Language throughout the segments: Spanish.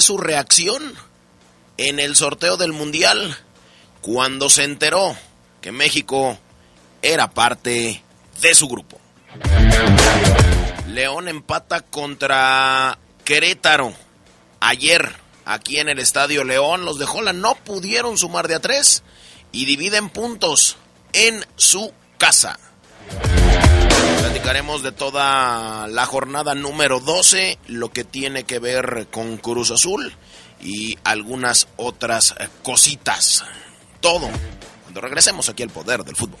Su reacción en el sorteo del Mundial cuando se enteró que México era parte de su grupo. León empata contra Querétaro ayer aquí en el Estadio León. Los de Holland no pudieron sumar de a tres y dividen puntos en su casa. Platicaremos de toda la jornada número 12, lo que tiene que ver con Cruz Azul y algunas otras eh, cositas. Todo cuando regresemos aquí al poder del fútbol.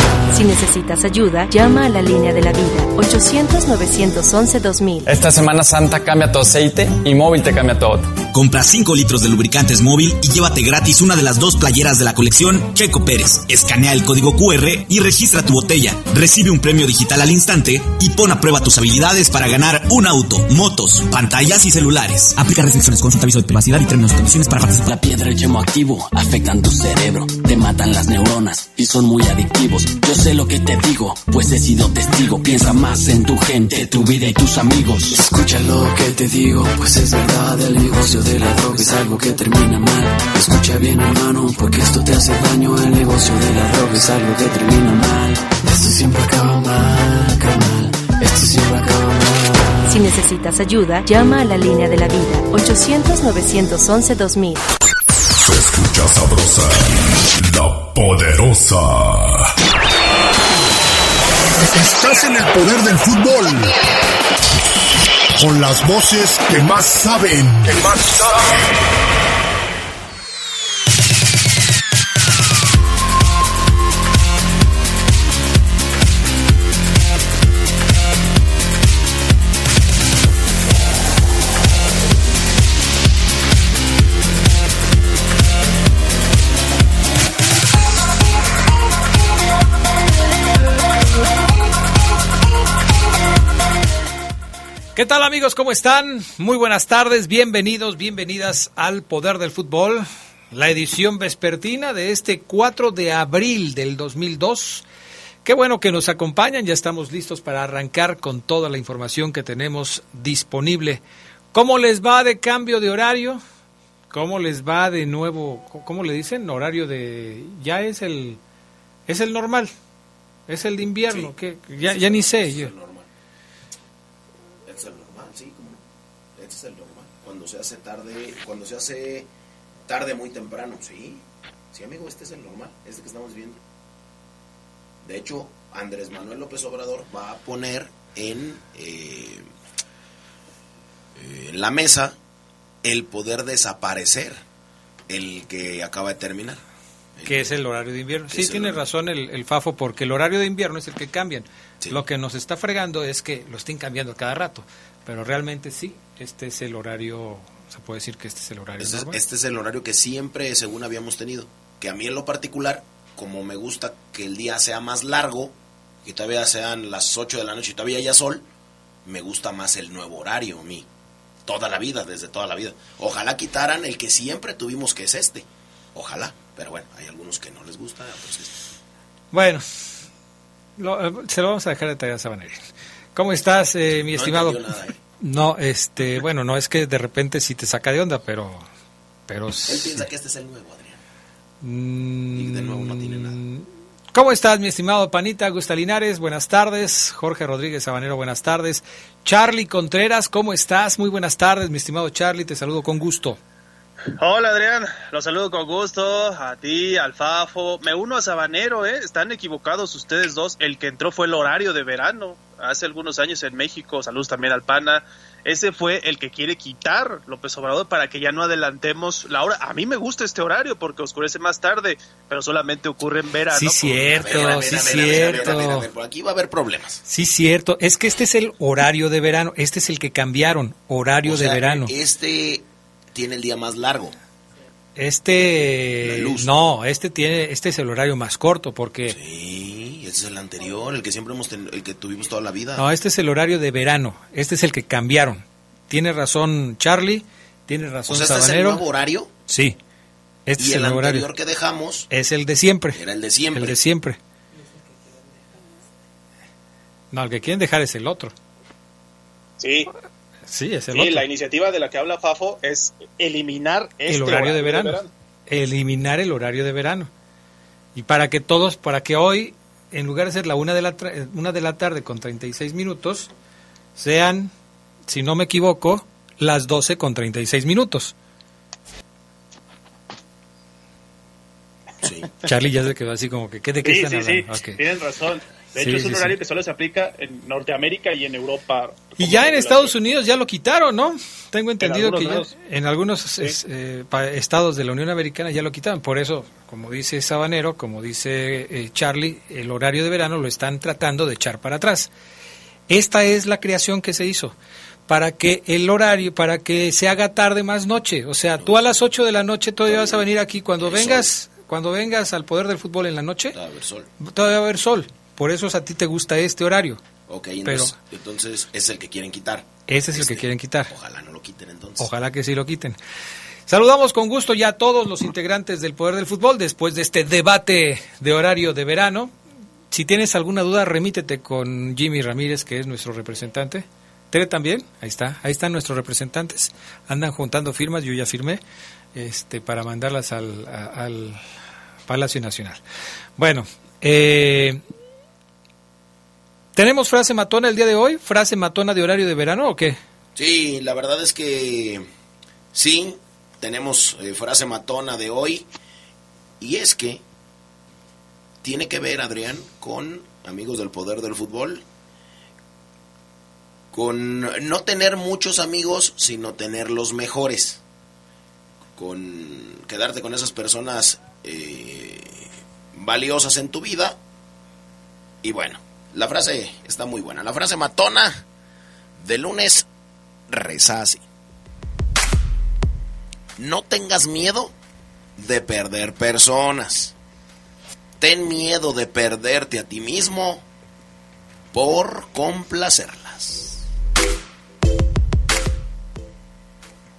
Si necesitas ayuda, llama a la línea de la vida 800-911-2000. Esta Semana Santa cambia tu aceite y móvil te cambia todo. Compra 5 litros de lubricantes móvil y llévate gratis una de las dos playeras de la colección Checo Pérez. Escanea el código QR y registra tu botella. Recibe un premio digital al instante y pon a prueba tus habilidades para ganar un auto, motos, pantallas y celulares. Aplica restricciones, consulta aviso de privacidad y términos y condiciones para participar. La piedra y yemo activo afectan tu cerebro, te matan las neuronas y son muy adictivos. Yo sé lo que te digo, pues he sido testigo. Piensa más en tu gente, tu vida y tus amigos. Escucha lo que te digo, pues es verdad, el negocio de la droga es algo que termina mal. Escucha bien hermano, porque esto te hace daño, el negocio de la droga es algo que termina mal. Esto siempre acaba mal, carnal, esto siempre acaba mal. Si necesitas ayuda, llama a la línea de la vida 800-911-2000. Se escucha sabrosa, la poderosa. Estás en el poder del fútbol. Con las voces que más saben. ¿Qué tal amigos? ¿Cómo están? Muy buenas tardes, bienvenidos, bienvenidas al Poder del Fútbol, la edición vespertina de este 4 de abril del 2002. Qué bueno que nos acompañan, ya estamos listos para arrancar con toda la información que tenemos disponible. ¿Cómo les va de cambio de horario? ¿Cómo les va de nuevo? ¿Cómo le dicen? Horario de... Ya es el... Es el normal. Es el de invierno. Sí. que ya, ya ni sé. yo. Se hace tarde, cuando se hace tarde muy temprano, sí. Sí, amigo, este es el normal, este que estamos viendo. De hecho, Andrés Manuel López Obrador va a poner en, eh, eh, en la mesa el poder desaparecer el que acaba de terminar. Que es el horario de invierno. Sí, tiene razón el, el Fafo, porque el horario de invierno es el que cambian. Sí. Lo que nos está fregando es que lo estén cambiando cada rato. Pero realmente sí, este es el horario, se puede decir que este es el horario Este es, normal. este es el horario que siempre, según habíamos tenido. Que a mí en lo particular, como me gusta que el día sea más largo, que todavía sean las 8 de la noche y todavía haya sol, me gusta más el nuevo horario a mí. Toda la vida, desde toda la vida. Ojalá quitaran el que siempre tuvimos, que es este. Ojalá. Pero bueno, hay algunos que no les gusta. otros que sí. Bueno, Lo- eh, se lo vamos a dejar de tarea a Sabaneri. ¿Cómo estás, eh, mi No estimado? nada, ¿eh? No, este, bueno, no es que de repente sí te saca de onda, pero, pero Él sí. piensa que este es el nuevo, Adrián. Mm, Y de nuevo no tiene nada. ¿Cómo estás, mi estimado Panita Gusta Linares? Buenas tardes. Jorge Rodríguez Sabanero, buenas tardes. Charlie Contreras, ¿cómo estás? Muy buenas tardes, mi estimado Charlie, te saludo con gusto. Hola Adrián, los saludo con gusto, a ti, al Fafo, me uno a Sabanero, ¿eh? están equivocados ustedes dos, el que entró fue el horario de verano, hace algunos años en México, saludos también al Pana, ese fue el que quiere quitar López Obrador para que ya no adelantemos la hora, a mí me gusta este horario porque oscurece más tarde, pero solamente ocurre en verano. Sí, cierto, sí, cierto. Por aquí va a haber problemas. Sí, cierto. Es que este es el horario de verano. Este es el que cambiaron, horario O sea, de verano. Este tiene el día más largo. Este, La luz. no, este tiene, este es el horario más corto porque, Sí, ese es el anterior, el que siempre hemos ten- el que tuvimos toda la vida. no, este es el horario de verano. Este es el que cambiaron. Tiene razón Charlie, tiene o razón sea, este es el nuevo horario Sí, este y es el anterior horario. que dejamos Es el de siempre. era el de siempre. El de siempre. No, el que quieren dejar es el otro. Sí, Sí, es el sí, otro. la iniciativa de la que habla Fafo es eliminar este el horario de verano. Eliminar el horario de verano. Y para que todos, para que hoy, en lugar de ser la una de la, tra- una de la tarde con 36 minutos, sean, si no me equivoco, las 12 con 36 minutos. Sí. Charlie ya se quedó así como que, ¿qué de qué Sí, están sí, sí, hablando? Ok. tienen razón. De Sí, hecho, es sí, un sí. horario que solo se aplica en Norteamérica y en Europa. Y ya en Estados Unidos ya lo quitaron, ¿no? Tengo entendido que ya en algunos es- eh, estados de la Unión Americana ya lo quitaron. Por eso, como dice Sabanero, como dice eh, Charlie, el horario de verano lo están tratando de echar para atrás. Esta es la creación que se hizo para que el horario, para que se haga tarde más noche. O sea, tú a las 8 de la noche todavía vas a venir aquí. Cuando vengas, cuando vengas al poder del fútbol en la noche, A ver, sol. todavía va a haber sol. Por eso a ti te gusta este horario. Ok, Pero- entonces, entonces es el que quieren quitar. Ese es el Este, que quieren quitar. Ojalá no lo quiten entonces. Ojalá que sí lo quiten. Saludamos con gusto ya a todos los integrantes del Poder del Fútbol después de este debate de horario de verano. Si tienes alguna duda, remítete con Jimmy Ramírez, que es nuestro representante. Tere también, ahí está, ahí están nuestros representantes. Andan juntando firmas, yo ya firmé, este, para mandarlas al, a- al Palacio Nacional. Bueno, eh, ¿tenemos frase matona el día de hoy? ¿Frase matona de horario de verano o qué? Sí, la verdad es que sí, tenemos eh, frase matona de hoy. Y es que tiene que ver, Adrián, con amigos del poder del fútbol. Con no tener muchos amigos, sino tener los mejores. Con quedarte con esas personas eh, valiosas en tu vida. Y bueno, la frase está muy buena. La frase matona de lunes reza así. No tengas miedo de perder personas. Ten miedo de perderte a ti mismo por complacerlas.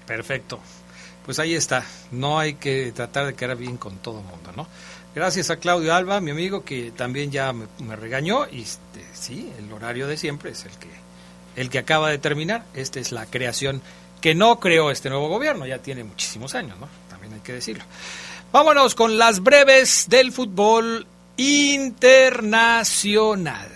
Perfecto. Pues ahí está. No hay que tratar de quedar bien con todo el mundo, ¿no? Gracias a Claudio Alba, mi amigo, que también ya me, regañó. Y este, sí, el horario de siempre es el que, el que acaba de terminar. Esta es la creación que no creó este nuevo gobierno. Ya tiene muchísimos años, ¿no? También hay que decirlo. Vámonos con las breves del fútbol internacional.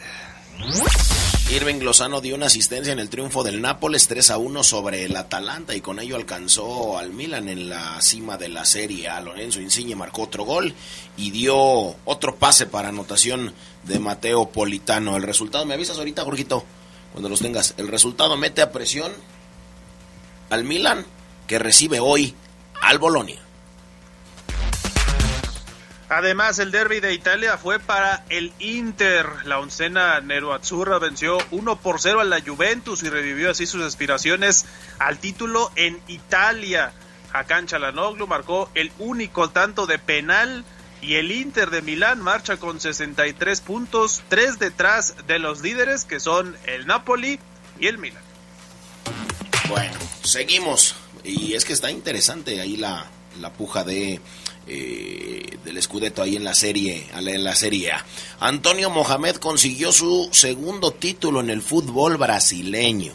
Irving Lozano dio una asistencia en el triunfo del Nápoles 3 a 1 sobre el Atalanta y con ello alcanzó al Milan en la cima de la serie. A Lorenzo Insigne marcó otro gol y dio otro pase para anotación de Mateo Politano. El resultado, me avisas ahorita, Jorgito, cuando los tengas. El resultado mete a presión al Milan que recibe hoy al Bolonia. Además, el derby de Italia fue para el Inter. La oncena Nero-Azzurra venció 1 por 0 a la Juventus y revivió así sus aspiraciones al título en Italia. Hakan Çalhanoğlu marcó el único tanto de penal y el Inter de Milán marcha con 63 puntos, tres detrás de los líderes que son el Napoli y el Milan. Bueno, seguimos. Y es que está interesante ahí la, la puja de eh, del Scudetto ahí en la serie en la serie A. Antonio Mohamed consiguió su segundo título en el fútbol brasileño.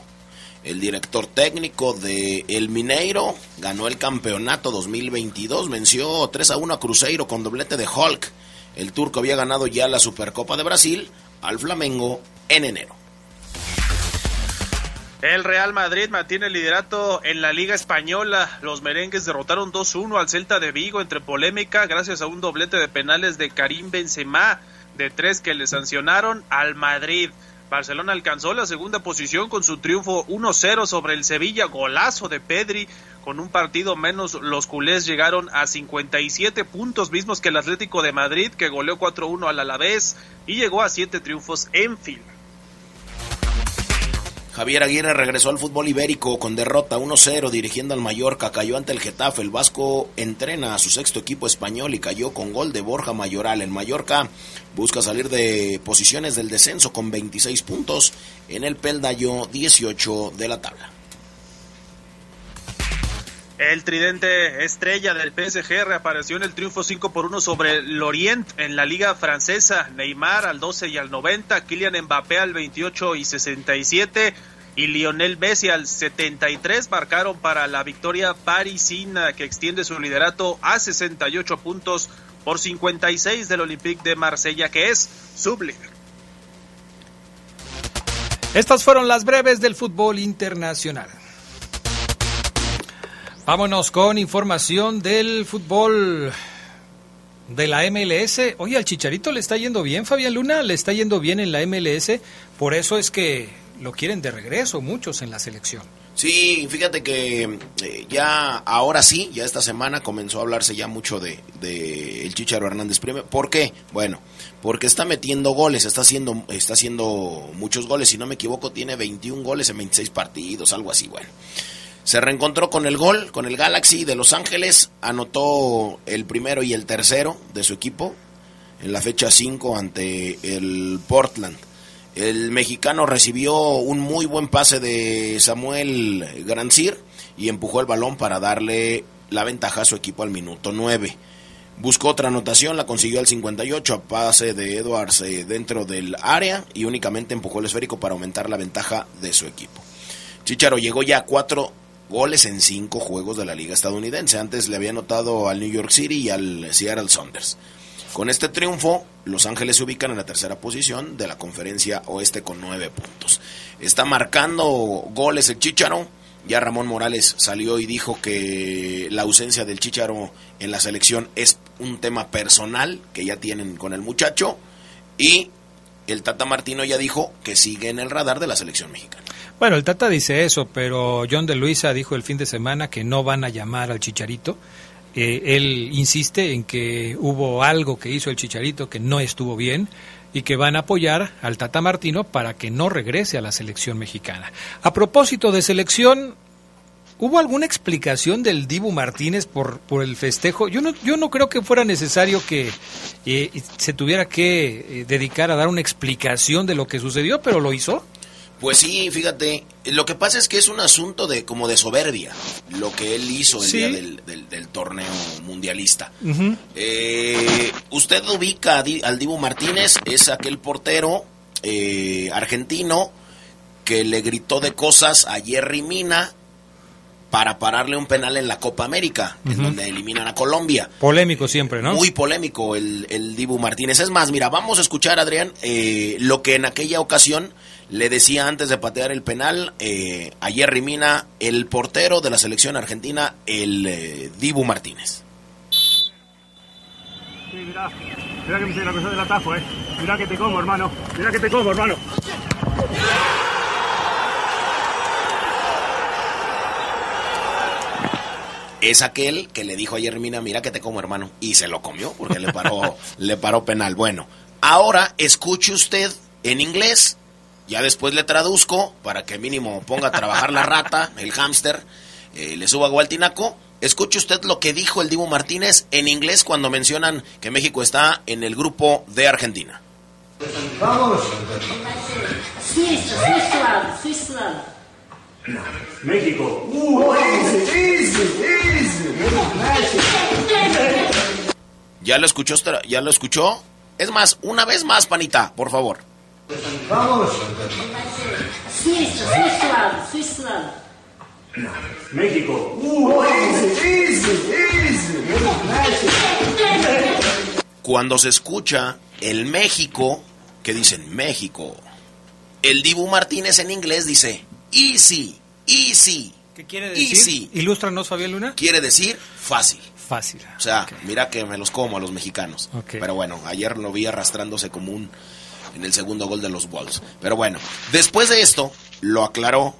El director técnico de El Mineiro ganó el campeonato 2022, venció 3 a 1 a Cruzeiro con doblete de Hulk. El turco había ganado ya la Supercopa de Brasil al Flamengo en enero. El Real Madrid mantiene el liderato en la Liga Española. Los merengues derrotaron 2-1 al Celta de Vigo entre polémica gracias a un doblete de penales de Karim Benzema de tres que le sancionaron al Madrid. Barcelona alcanzó la segunda posición con su triunfo 1-0 sobre el Sevilla, golazo de Pedri. Con un partido menos, los culés llegaron a 57 puntos, mismos que el Atlético de Madrid, que goleó 4-1 al Alavés y llegó a 7 triunfos en fila. Javier Aguirre regresó al fútbol ibérico con derrota 1-0 dirigiendo al Mallorca, cayó ante el Getafe, el Vasco entrena a su sexto equipo español y cayó con gol de Borja Mayoral. El Mallorca busca salir de posiciones del descenso con 26 puntos en el peldaño 18 de la tabla. El tridente estrella del PSG reapareció en el triunfo 5 por 1 sobre Lorient en la liga francesa. Neymar al 12 y al 90, Kylian Mbappé al 28 y 67 y Lionel Messi al 73 marcaron para la victoria parisina que extiende su liderato a 68 puntos por 56 del Olympique de Marsella que es sublíder. Estas fueron las breves del fútbol internacional. Vámonos con información del fútbol de la MLS. Oye, al Chicharito le está yendo bien, Fabián Luna, le está yendo bien en la MLS. Por eso es que lo quieren de regreso muchos en la selección. Sí, fíjate que eh, ya ahora sí, ya esta semana comenzó a hablarse ya mucho de, el Chicharo Hernández Prime. ¿Por qué? Bueno, porque está metiendo goles, está haciendo, está haciendo muchos goles, si no me equivoco, tiene 21 goles en 26 partidos, algo así, bueno. Se reencontró con el gol, con el Galaxy de Los Ángeles, anotó el primero y el tercero de su equipo en la fecha 5 ante el Portland. El mexicano recibió un muy buen pase de Samuel Grancir y empujó el balón para darle la ventaja a su equipo al minuto 9. Buscó otra anotación, la consiguió al 58 a pase de Edwards eh, dentro del área y únicamente empujó el esférico para aumentar la ventaja de su equipo. Chicharo llegó ya a cuatro goles en cinco juegos de la liga estadounidense. Antes le había anotado al New York City y al Seattle Saunders. Con este triunfo, Los Ángeles se ubican en la tercera posición de la conferencia oeste con nueve puntos. Está marcando goles el Chicharo. Ya Ramón Morales salió y dijo que la ausencia del Chicharo en la selección es un tema personal que ya tienen con el muchacho. Y el Tata Martino ya dijo que sigue en el radar de la selección mexicana. Bueno, el Tata dice eso, pero John de Luisa dijo el fin de semana que no van a llamar al Chicharito. Eh, él insiste en que hubo algo que hizo el Chicharito que no estuvo bien y que van a apoyar al Tata Martino para que no regrese a la selección mexicana. A propósito de selección, ¿hubo alguna explicación del Dibu Martínez por, por el festejo? Yo no, yo no creo que fuera necesario que eh, se tuviera que eh, dedicar a dar una explicación de lo que sucedió, pero lo hizo. Pues sí, fíjate, lo que pasa es que es un asunto de como de soberbia, lo que él hizo el día del, torneo mundialista. eh, usted ubica al Dibu Martínez, es aquel portero eh, argentino que le gritó de cosas a Jerry Mina para pararle un penal en la Copa América, en donde eliminan a Colombia. Polémico siempre, ¿no? Muy polémico el, el Dibu Martínez. Es más, mira, vamos a escuchar, Adrián, eh, lo que en aquella ocasión le decía antes de patear el penal eh, a Jerry Mina, el portero de la selección argentina, el eh, Dibu Martínez. Sí, mirá, mirá que me hice la cosa del atajo, eh. Mirá que te como, hermano. Mirá que te como, hermano. Es aquel que le dijo a Jerry Mina, mira que te como, hermano. Y se lo comió porque le paró, le paró penal. Bueno, ahora escuche usted en inglés ya después le traduzco para que mínimo ponga a trabajar la rata, el hámster, eh, le suba agua al tinaco. Escuche usted lo que dijo el Divo Martínez en inglés cuando mencionan que México está en el grupo de Argentina. Vamos. Suiza, Suiza, México. ¿Ya lo escuchó? ¿Ya lo escuchó? Es más, una vez más, panita, por favor. Suíça, Suíça, Suíça. México. Cuando se escucha el México, que dicen México, el Dibu Martínez en inglés dice easy, easy. ¿Qué quiere decir? Easy. Ilústranos, Fabián Luna. Quiere decir fácil. Fácil. O sea, mira que me los como a los mexicanos. Pero bueno, ayer lo vi arrastrándose como un en el segundo gol de los Wolves. Pero bueno, después de esto lo aclaró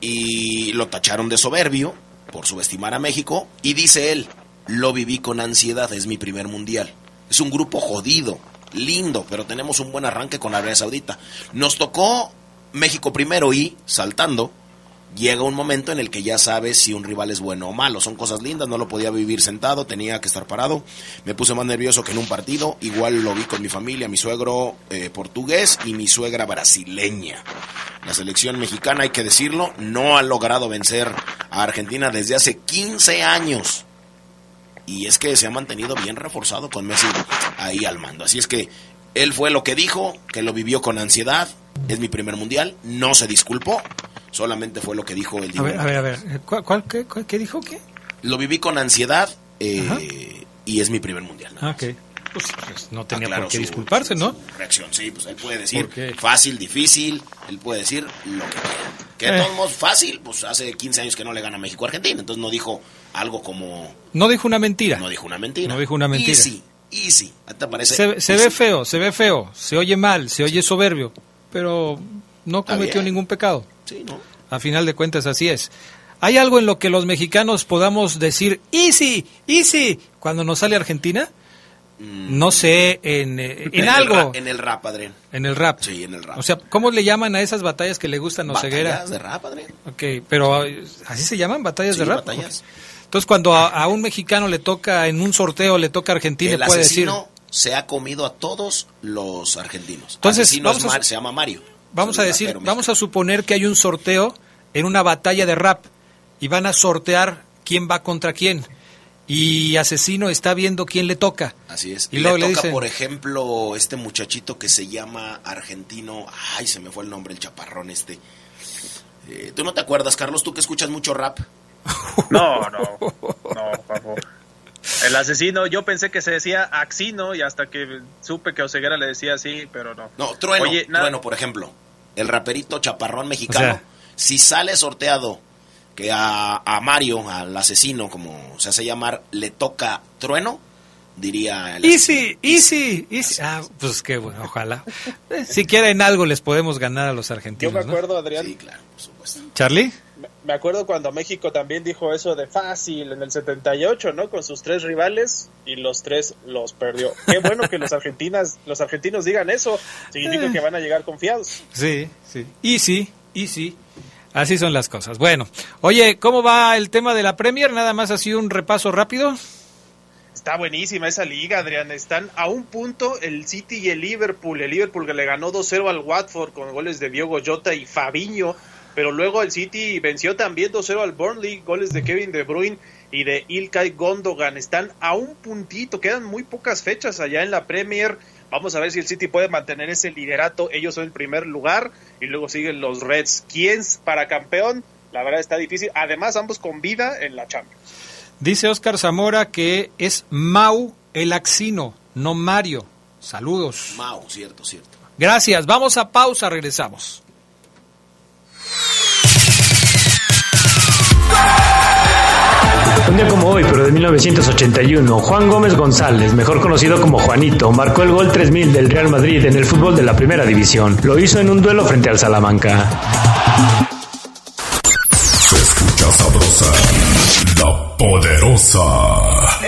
y lo tacharon de soberbio por subestimar a México y dice él, lo viví con ansiedad, es mi primer mundial. Es un grupo jodido, lindo, pero tenemos un buen arranque con Arabia Saudita. Nos tocó México primero y, saltando, llega un momento en el que ya sabes si un rival es bueno o malo. Son cosas lindas, no lo podía vivir sentado, tenía que estar parado. Me puse más nervioso que en un partido. Igual lo vi con mi familia, mi suegro eh, portugués y mi suegra brasileña. La selección mexicana, hay que decirlo, no ha logrado vencer a Argentina desde hace 15 años. Y es que se ha mantenido bien reforzado con Messi ahí al mando. Así es que él fue lo que dijo, que lo vivió con ansiedad. Es mi primer mundial, no se disculpó. Solamente fue lo que dijo el A ver, a ver, a ver. ¿Cuál, cuál- qué, cuál- qué dijo? ¿Qué? Lo viví con ansiedad eh, y es mi primer mundial. Ah, ok. Pues, pues, no tenía Aclaró por qué su- disculparse, ¿no? su reacción, sí, pues él puede decir fácil, difícil, él puede decir lo que quiera. Que de Eh. todos modos fácil, pues hace 15 años que no le gana México a Argentina, entonces no dijo algo como, No dijo una mentira. no dijo una mentira. No dijo una mentira. Easy, easy, ¿te parece? Se, ve feo, se ve feo, se oye mal, se oye soberbio, pero no cometió ningún pecado. Sí, ¿no? A final de cuentas así es. ¿Hay algo en lo que los mexicanos podamos decir easy, easy cuando nos sale Argentina? No sé, en, eh, en, el algo, rap- en el rap, padre. en el rap. Sí, en el rap. O sea, ¿cómo le llaman a esas batallas que le gustan a Oseguera? Batallas de rap, padre. Ok, pero eh, ¿así se llaman? ¿Batallas Sí, de rap? batallas. Entonces, cuando a, a un mexicano le toca, en un sorteo, le toca a Argentina, el puede decir... se ha comido a todos los argentinos. Entonces, vamos a- Mar- se llama Mario. Vamos a decir, vamos a suponer que hay un sorteo en una batalla de rap y van a sortear quién va contra quién. Y Asesino está viendo quién le toca. Así es. Y Y luego le le toca, dicen- por ejemplo, este muchachito que se llama argentino. Ay, se me fue el nombre, el chaparrón este. Eh, ¿Tú no te acuerdas, Carlos? Tú que escuchas mucho rap. No, no, no, papo. El asesino, yo pensé que se decía Axino y hasta que supe que Oseguera le decía así, pero no. No, Trueno. Oye, Trueno, por ejemplo. El raperito chaparrón mexicano. O sea- si sale sorteado que a, a Mario, al asesino, como se hace llamar, le toca Trueno, diría el Easy, easy, easy. Ah, pues qué bueno, ojalá. Eh, Siquiera en algo les podemos ganar a los Yo argentinos. me ¿no? acuerdo, Adrián, Sí, claro, por supuesto. Charlie. Me- acuerdo cuando México también dijo eso de fácil en el 78, ¿no? Con sus tres rivales y los tres los perdió. Qué bueno que los argentinas, los argentinos digan eso, significa que van a llegar confiados. Sí, sí. Easy, easy. Así son las cosas. Bueno, oye, ¿cómo va el tema de la Premier? Nada más así un repaso rápido. Está buenísima esa liga, Adrián. Están a un punto el City y el Liverpool. El Liverpool que le ganó 2-0 al Watford con goles de Diogo Jota y Fabiño. Pero luego el City venció también 2-0 al Burnley, goles de Kevin De Bruyne y de Ilkay Gondogan. Están a un puntito, quedan muy pocas fechas allá en la Premier. Vamos a ver si el City puede mantener ese liderato. Ellos son el primer lugar y luego siguen los Reds. ¿Quién para campeón? La verdad está difícil. Además, ambos con vida en la Champions. Dice Oscar Zamora que es Mau el Axino, no Mario. Saludos. Mao, cierto, cierto. Gracias. Vamos a pausa, regresamos. Un como hoy, pero de 1981, Juan Gómez González, mejor conocido como Juanito, marcó el gol 3000 del Real Madrid en el fútbol de la Primera División. Lo hizo en un duelo frente al Salamanca. Se escucha sabrosa, la poderosa.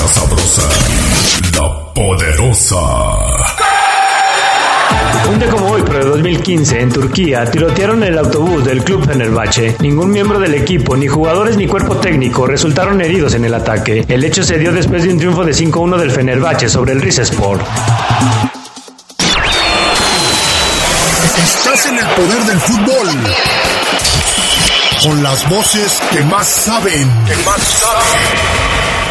Escucha sabrosa, la poderosa. Un día como hoy, pero de 2015, en Turquía, tirotearon el autobús del club Fenerbahce. Ningún miembro del equipo, ni jugadores ni cuerpo técnico, resultaron heridos en el ataque. El hecho se dio después de un triunfo de 5-1 del Fenerbahce sobre el Rizespor. Estás en el poder del fútbol. Con las voces que más saben. Que más saben.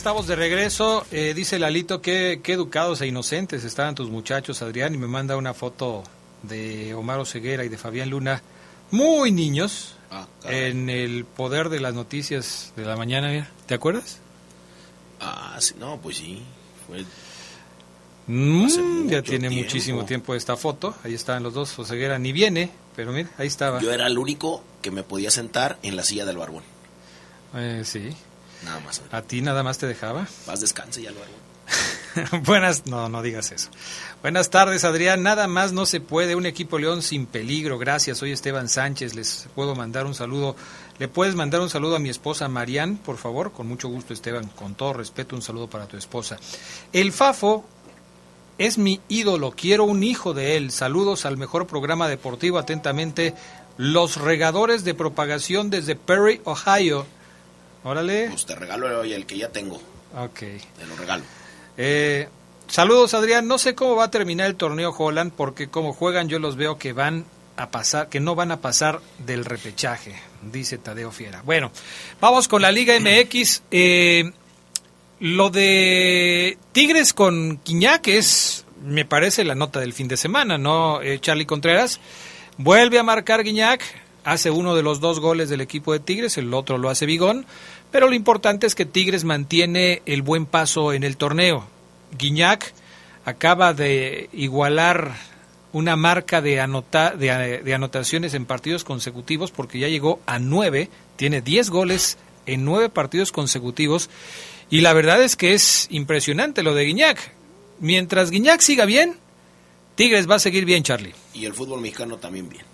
Estamos de regreso. Eh, dice Lalito que qué educados e inocentes estaban tus muchachos, Adrián, y me manda una foto de Omar Ceguera y de Fabián Luna, muy niños, Ah, en el poder de las noticias de la mañana. ¿Te acuerdas? Ah, sí, no, pues sí. Fue Mm, ya tiene tiempo. muchísimo tiempo esta foto. Ahí estaban los dos. Oseguera ni viene, pero mira, ahí estaba. Yo era el único que me podía sentar en la silla del barbón. Eh, sí. Nada más. ¿A ti nada más te dejaba? Paz descanse ya el barbón. Buenas, no, no digas eso. Buenas tardes, Adrián. Nada más no se puede. Un equipo León sin peligro. Gracias. Soy Esteban Sánchez. Les puedo mandar un saludo. ¿Le puedes mandar un saludo a mi esposa Marian, por favor? Con mucho gusto, Esteban. Con todo respeto, un saludo para tu esposa. El Fafo es mi ídolo. Quiero un hijo de él. Saludos al mejor programa deportivo. Atentamente, los regadores de propagación desde Perry, Ohio. Órale. Pues te regalo hoy el que ya tengo. Ok. Te lo regalo. Eh, saludos, Adrián. No sé cómo va a terminar el torneo Holland, porque como juegan yo los veo que van a pasar, que no van a pasar del repechaje, dice Tadeo Fiera. Bueno, vamos con la Liga MX. Eh, lo de Tigres con Quiñac es, me parece, la nota del fin de semana, ¿no, eh, Charlie Contreras? Vuelve a marcar Guiñac, hace uno de los dos goles del equipo de Tigres, el otro lo hace Bigón, pero lo importante es que Tigres mantiene el buen paso en el torneo. Guiñac acaba de igualar una marca de, anota, de, de anotaciones en partidos consecutivos porque ya llegó a nueve, tiene diez goles en nueve partidos consecutivos y la verdad es que es impresionante lo de Guiñac. Mientras Guiñac siga bien, Tigres va a seguir bien, Charlie. Y el fútbol mexicano también bien.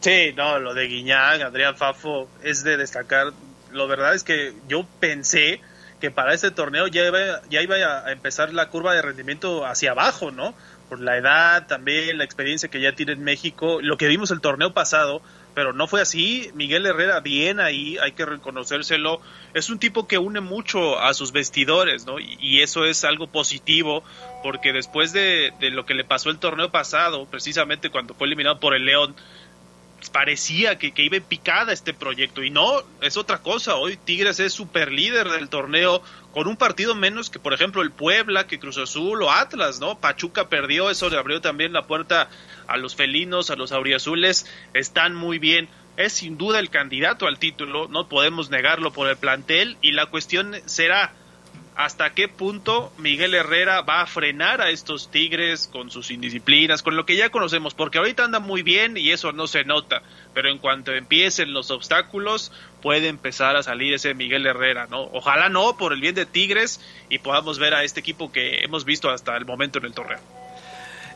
Sí, no, lo de Guiñac, Adrián Fafo, es de destacar. Lo verdad es que yo pensé que para este torneo ya iba, ya iba a empezar la curva de rendimiento hacia abajo, ¿no? Por la edad, también la experiencia que ya tiene en México, lo que vimos el torneo pasado, pero no fue así. Miguel Herrera bien ahí, hay que reconocérselo. Es un tipo que une mucho a sus vestidores, ¿no? Y, y eso es algo positivo, porque después de, de lo que le pasó el torneo pasado, precisamente cuando fue eliminado por el León, parecía que, que, iba en picada este proyecto y no, es otra cosa. Hoy Tigres es super líder del torneo con un partido menos que por ejemplo el Puebla, que Cruz Azul o Atlas, ¿no? Pachuca perdió, eso le abrió también la puerta a los felinos, a los auriazules, están muy bien. Es sin duda el candidato al título, no podemos negarlo por el plantel y la cuestión será hasta qué punto Miguel Herrera va a frenar a estos Tigres con sus indisciplinas, con lo que ya conocemos, porque ahorita anda muy bien y eso no se nota, pero en cuanto empiecen los obstáculos puede empezar a salir ese Miguel Herrera, ¿no? Ojalá no, por el bien de Tigres y podamos ver a este equipo que hemos visto hasta el momento en el torneo.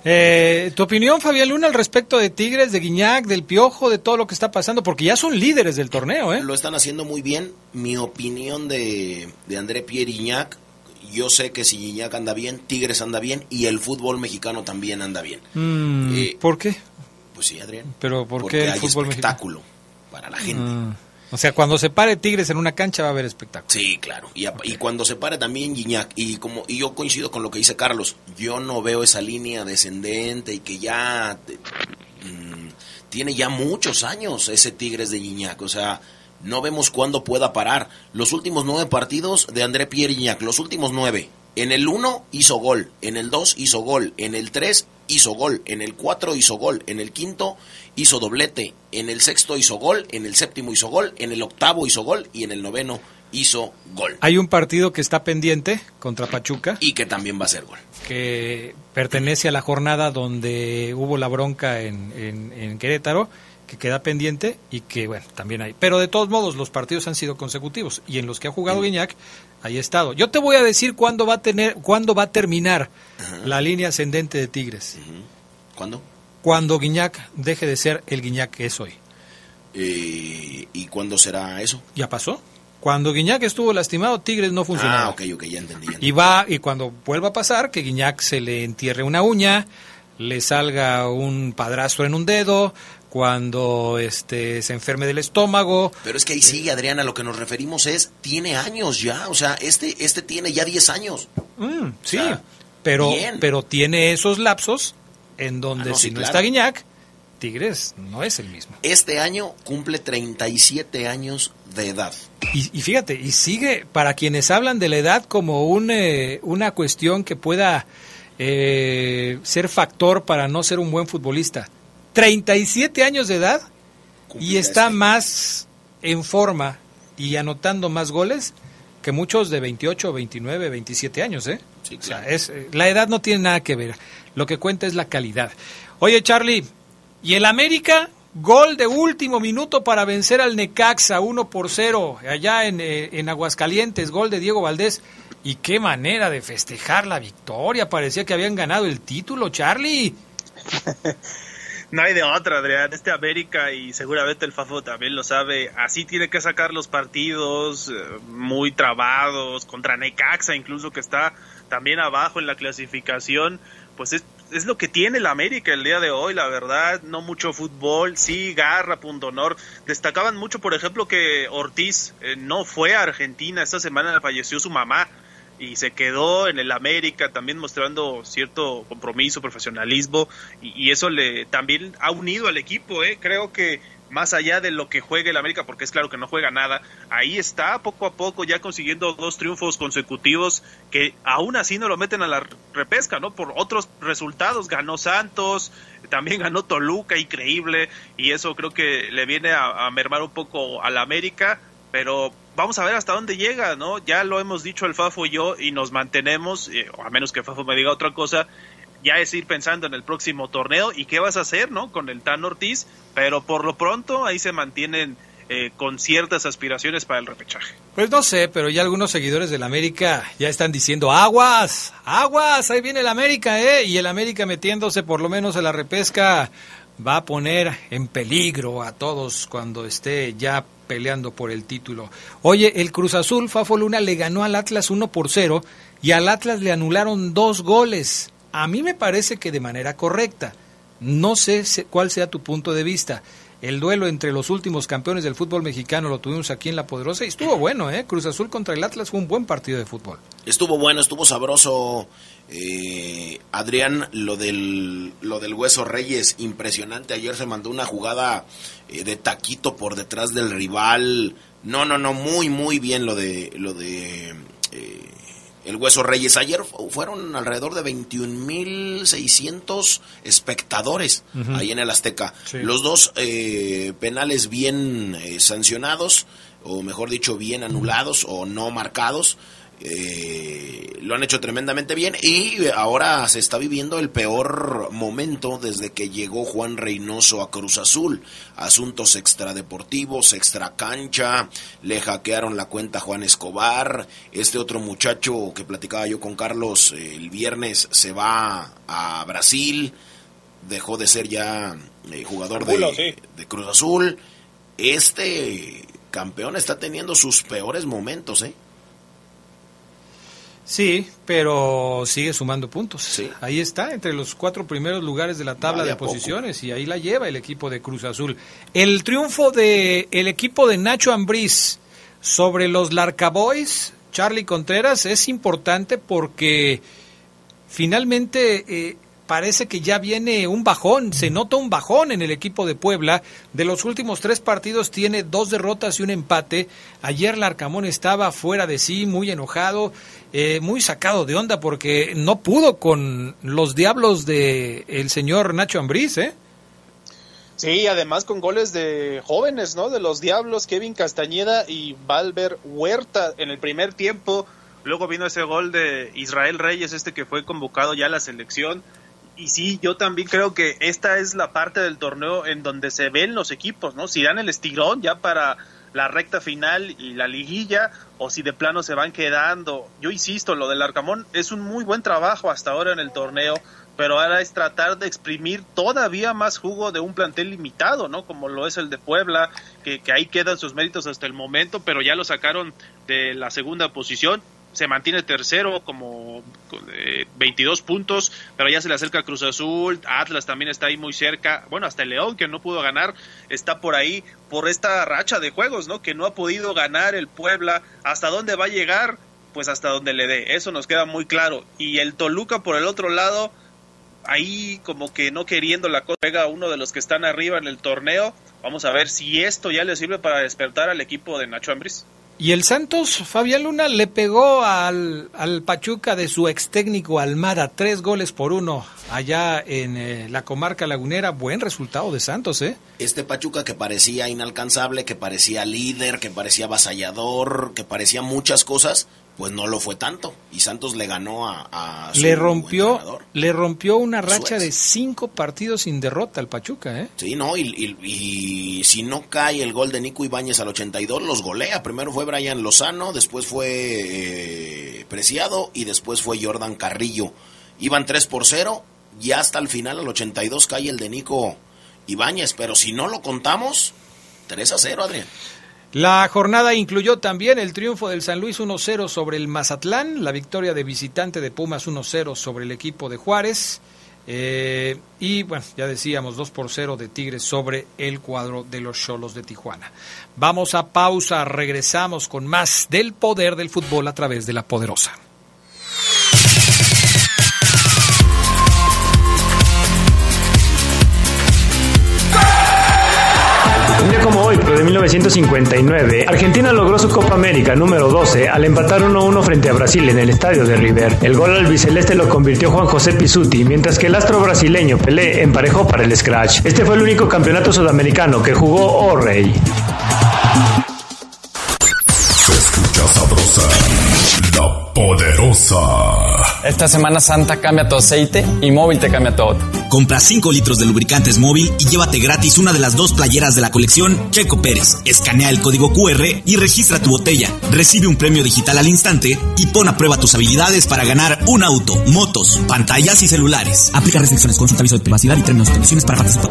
Eh, ¿Tu opinión, Fabián Luna, al respecto de Tigres, de Guiñac, del Piojo, de todo lo que está pasando? Porque ya son líderes del torneo, ¿eh? Lo están haciendo muy bien. Mi opinión de, de André Pierre Guiñac, yo sé que si Guiñac anda bien, Tigres anda bien y el fútbol mexicano también anda bien. Mm, Eh, ¿Por qué? Pues sí, Adrián. ¿Pero por Porque qué el hay fútbol espectáculo para la gente. Mm. O sea, cuando se pare Tigres en una cancha va a haber espectáculo. Sí, claro. Y, a- y cuando se pare también Guiñac, y como y yo coincido con lo que dice Carlos, yo no veo esa línea descendente y que ya te- mm, tiene ya muchos años ese Tigres de Guiñac, o sea, no vemos cuándo pueda parar. Los últimos nueve partidos de André Pierre Guiñac, los últimos nueve, En el 1 hizo gol, en el 2 hizo gol, en el 3 hizo gol, en el 4 hizo gol, en el quinto hizo doblete, en el sexto hizo gol, en el séptimo hizo gol, en el octavo hizo gol y en el noveno hizo gol. Hay un partido que está pendiente contra Pachuca. Y que también va a ser gol. Que pertenece a la jornada donde hubo la bronca en, en, Querétaro, que queda pendiente y que, bueno, también hay. Pero de todos modos, los partidos han sido consecutivos y en los que ha jugado Guiñac, ahí ha estado. Yo te voy a decir cuándo va a, tener, cuándo va a terminar la línea ascendente de Tigres. ¿Cuándo? Cuando Guiñac deje de ser el Guiñac que es hoy. Eh, ¿Y cuándo será eso? ¿Ya pasó? Cuando Guiñac estuvo lastimado, Tigres no funcionaba. Ah, ok, ok, ya entendí, Y va, y cuando vuelva a pasar, que Guiñac se le entierre una uña, le salga un padrastro en un dedo, cuando este se enferme del estómago. Pero es que ahí sí, Adriana, lo que nos referimos es, tiene años ya, o sea, este, este tiene ya 10 años. Mm, sí, pero, pero tiene esos lapsos en donde ah, si no está Guiñac, Tigres no es el mismo. Este año cumple 37 años de edad. Y, fíjate, y sigue, para quienes hablan de la edad como un, eh, una cuestión que pueda eh, ser factor para no ser un buen futbolista. 37 años de edad y está este. más en forma y anotando más goles que muchos de 28, 29, 27 años, ¿eh? o sea, es, eh, la edad no tiene nada que ver. Lo que cuenta es la calidad. Oye, Charlie, y el América, gol de último minuto para vencer al Necaxa, 1 por 0, allá en, eh, en Aguascalientes, gol de Diego Valdés. Y qué manera de festejar la victoria, parecía que habían ganado el título, Charlie. no hay de otra, Adrián. Este América y seguramente el Fafo también lo sabe. Así tiene que sacar los partidos eh, muy trabados contra Necaxa, incluso que está también abajo en la clasificación. Pues es es lo que tiene el América el día de hoy, la verdad, no mucho fútbol, sí, garra, punto honor. Destacaban mucho, por ejemplo, que Ortiz eh, no fue a Argentina, esta semana falleció su mamá y se quedó en el América también mostrando cierto compromiso, profesionalismo y, eso le también ha unido al equipo, ¿eh? creo que más allá de lo que juegue el América, porque es claro que no juega nada, ahí está poco a poco ya consiguiendo dos triunfos consecutivos que aún así no lo meten a la repesca, ¿no? Por otros resultados, ganó Santos, también ganó Toluca, increíble, y eso creo que le viene a, mermar un poco al América, pero vamos a ver hasta dónde llega, ¿no? Ya lo hemos dicho el Fafo y yo y nos mantenemos, eh, a menos que Fafo me diga otra cosa, ya es ir pensando en el próximo torneo y qué vas a hacer, ¿no? Con el Tan Ortiz, pero por lo pronto ahí se mantienen eh, con ciertas aspiraciones para el repechaje. Pues no sé, pero ya algunos seguidores del América ya están diciendo, aguas, aguas, ahí viene el América, ¿eh? Y el América metiéndose por lo menos en la repesca va a poner en peligro a todos cuando esté ya peleando por el título. Oye, el Cruz Azul, Fafo Luna, le ganó al Atlas 1 por 0 y al Atlas le anularon dos goles. A mí me parece que de manera correcta. No sé cuál sea tu punto de vista. El duelo entre los últimos campeones del fútbol mexicano lo tuvimos aquí en La Poderosa y estuvo bueno, ¿eh? Cruz Azul contra el Atlas fue un buen partido de fútbol. Estuvo bueno, estuvo sabroso. Eh, Adrián, lo del, lo del Hueso Reyes, impresionante. Ayer se mandó una jugada eh, de taquito por detrás del rival. No, no, no, muy, muy bien lo de, lo de eh, el Hueso Reyes. Ayer fueron alrededor de 21.600 espectadores ahí en el Azteca. Los dos eh, penales bien eh, sancionados, o mejor dicho, bien anulados o no marcados. Eh, lo han hecho tremendamente bien y ahora se está viviendo el peor momento desde que llegó Juan Reynoso a Cruz Azul. Asuntos extradeportivos, extra cancha, le hackearon la cuenta a Juan Escobar. Este otro muchacho que platicaba yo con Carlos eh, el viernes se va a Brasil, dejó de ser ya eh, jugador de, de Cruz Azul. Este campeón está teniendo sus peores momentos, ¿eh? Sí, pero sigue sumando puntos. Ahí está, entre los cuatro primeros lugares de la tabla de posiciones y ahí la lleva el equipo de Cruz Azul. El triunfo de el equipo de Nacho Ambriz sobre los Larcaboys, Charlie Contreras, es importante porque finalmente eh, parece que ya viene un bajón, se nota un bajón en el equipo de Puebla. De los últimos tres partidos tiene dos derrotas y un empate. Ayer Larcamón estaba fuera de sí, muy enojado, eh, muy sacado de onda porque no pudo con los diablos de el señor Nacho Ambriz, ¿eh? Sí, además con goles de jóvenes, ¿no? De los Diablos, Kevin Castañeda y Valver Huerta en el primer tiempo. Luego vino ese gol de Israel Reyes, este que fue convocado ya a la selección. Y sí, yo también creo que esta es la parte del torneo en donde se ven los equipos, ¿no? Si dan el estirón ya para la recta final y la liguilla, o si de plano se van quedando. Yo insisto, lo del Arcamón es un muy buen trabajo hasta ahora en el torneo pero ahora es tratar de exprimir todavía más jugo de un plantel limitado, ¿no? Como lo es el de Puebla, que, ahí quedan sus méritos hasta el momento, pero ya lo sacaron de la segunda posición se mantiene tercero como 22 puntos, pero ya se le acerca Cruz Azul, Atlas también está ahí muy cerca, bueno, hasta el León que no pudo ganar, está por ahí por esta racha de juegos, ¿no? Que no ha podido ganar el Puebla, ¿hasta dónde va a llegar? Pues hasta donde le dé, eso nos queda muy claro. Y el Toluca por el otro lado, ahí como que no queriendo la cosa, pega a uno de los que están arriba en el torneo. Vamos a ver si esto ya le sirve para despertar al equipo de Nacho Ambris. Y el Santos, Fabián Luna, le pegó al, al Pachuca de su ex técnico Almada, tres goles por uno allá en eh, la comarca lagunera. Buen resultado de Santos, ¿eh? Este Pachuca que parecía inalcanzable, que parecía líder, que parecía avasallador, que parecía muchas cosas, pues no lo fue tanto. Y Santos le ganó a, le rompió le rompió una racha de cinco partidos sin derrota al Pachuca eh sí no y, si no cae el gol de Nico Ibáñez al 82 los golea. Primero fue Brian Lozano después fue eh, Preciado y después fue Jordan Carrillo. Iban 3 por 0 y hasta el final al 82 cae el de Nico Ibáñez. Pero si no lo contamos 3 a 0 Adrián la jornada incluyó también el triunfo del San Luis 1-0 sobre el Mazatlán, la victoria de visitante de Pumas 1-0 sobre el equipo de Juárez eh, y bueno, ya decíamos 2 por 0 de Tigres sobre el cuadro de los Cholos de Tijuana. Vamos a pausa, regresamos con más del poder del fútbol a través de la poderosa. Un día como hoy, pero de 1959, Argentina logró su Copa América número 12 al empatar 1-1 frente a Brasil en el estadio de River. El gol albiceleste lo convirtió Juan José Pisuti, mientras que el astro brasileño Pelé emparejó para el scratch. Este fue el único campeonato sudamericano que jugó O'Reilly. Se escucha sabrosa, la poderosa. Esta Semana Santa cambia tu aceite y móvil te cambia todo. Compra 5 litros de lubricantes móvil y llévate gratis una de las dos playeras de la colección Checo Pérez. Escanea el código QR y registra tu botella. Recibe un premio digital al instante y pon a prueba tus habilidades para ganar un auto, motos, pantallas y celulares. Aplica restricciones, con aviso de privacidad y términos y condiciones para participar.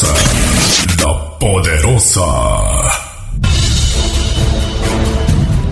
La poderosa.